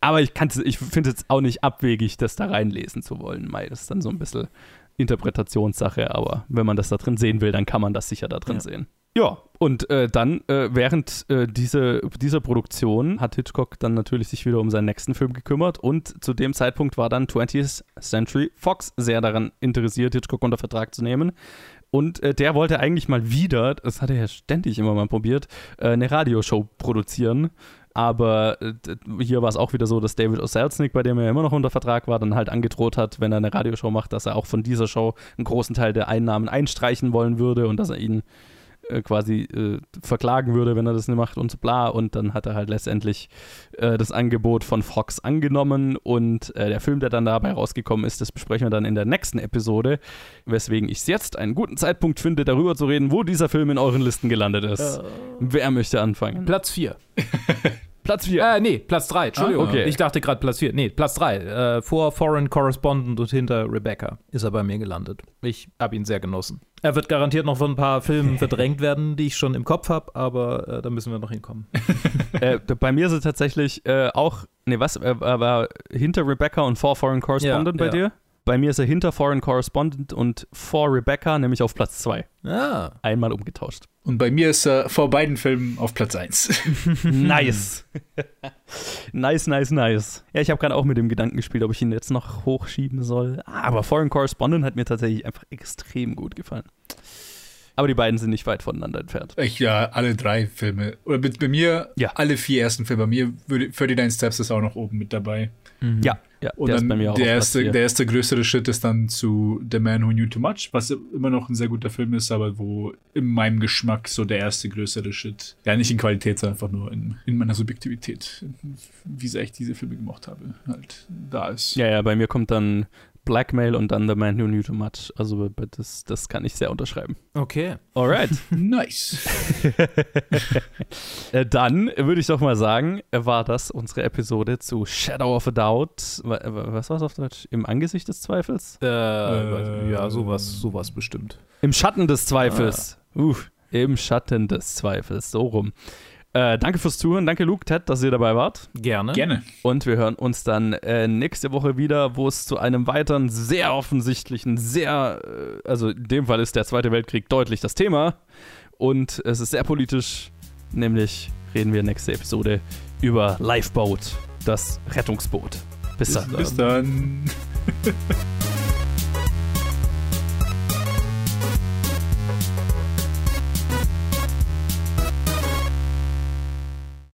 Aber ich, ich finde es auch nicht abwegig, das da reinlesen zu wollen. Mei, das ist dann so ein bisschen Interpretationssache, aber wenn man das da drin sehen will, dann kann man das sicher da drin Ja. sehen. Ja, und äh, dann äh, während äh, diese, dieser Produktion hat Hitchcock dann natürlich sich wieder um seinen nächsten Film gekümmert und zu dem Zeitpunkt war dann 20th Century Fox sehr daran interessiert, Hitchcock unter Vertrag zu nehmen. Und äh, der wollte eigentlich mal wieder, das hat er ja ständig immer mal probiert, äh, eine Radioshow produzieren. Aber äh, hier war es auch wieder so, dass David O. Selznick, bei dem er immer noch unter Vertrag war, dann halt angedroht hat, wenn er eine Radioshow macht, dass er auch von dieser Show einen großen Teil der Einnahmen einstreichen wollen würde und dass er ihn äh, quasi äh, verklagen würde, wenn er das nicht macht und so bla. Und dann hat er halt letztendlich äh, das Angebot von Fox angenommen und äh, der Film, der dann dabei rausgekommen ist, das besprechen wir dann in der nächsten Episode, weswegen ich es jetzt einen guten Zeitpunkt finde, darüber zu reden, wo dieser Film in euren Listen gelandet ist. Äh, Wer möchte anfangen? Platz 4. Platz 4. Äh, nee, Platz 3. Entschuldigung. Ah, okay. Ich dachte gerade Platz 4. Nee, Platz 3. Äh, vor Foreign Correspondent und hinter Rebecca ist er bei mir gelandet. Ich habe ihn sehr genossen. Er wird garantiert noch von ein paar Filmen verdrängt werden, die ich schon im Kopf habe, aber äh, da müssen wir noch hinkommen. äh, bei mir ist es tatsächlich äh, auch, nee, was, äh, war hinter Rebecca und vor Foreign Correspondent Ja, bei ja. dir? Bei mir ist er hinter Foreign Correspondent und vor Rebecca, nämlich auf Platz 2. Ah. Einmal umgetauscht. Und bei mir ist er vor beiden Filmen auf Platz 1. Nice. nice, nice, nice. Ja, ich habe gerade auch mit dem Gedanken gespielt, ob ich ihn jetzt noch hochschieben soll. Aber Foreign Correspondent hat mir tatsächlich einfach extrem gut gefallen. Aber die beiden sind nicht weit voneinander entfernt. Ich, ja, alle drei Filme. Oder bei, bei mir, Ja. alle vier ersten Filme. Bei mir würde 39 Steps ist auch noch oben mit dabei. Ja, ja, Und der dann ist bei mir auch der, erste, der erste größere Schritt ist dann zu The Man Who Knew Too Much, was immer noch ein sehr guter Film ist, aber wo in meinem Geschmack so der erste größere Schritt, ja nicht in Qualität, sondern einfach nur in, in meiner Subjektivität, wie sehr ich diese Filme gemacht habe, halt da ist. Ja, ja, bei mir kommt dann Blackmail und dann The Man Who Knew Too Much. Also das, das kann ich sehr unterschreiben. Okay. Alright. Nice. Äh, Dann würde ich doch mal sagen, äh, war das unsere Episode zu Shadow of a Doubt. Wa- wa- Was war es auf Deutsch? Im Angesicht des Zweifels? Äh, ja, sowas, sowas bestimmt. Im Schatten des Zweifels. Uff, im Schatten des Zweifels. So rum. Äh, danke fürs Zuhören. Danke, Luke, Ted, dass ihr dabei wart. Gerne. Gerne. Und wir hören uns dann äh, nächste Woche wieder, wo es zu einem weiteren sehr offensichtlichen, sehr, äh, also in dem Fall ist der Zweite Weltkrieg deutlich das Thema. Und es ist sehr politisch, nämlich reden wir nächste Episode über Lifeboat, das Rettungsboot. Bis dann. Bis dann.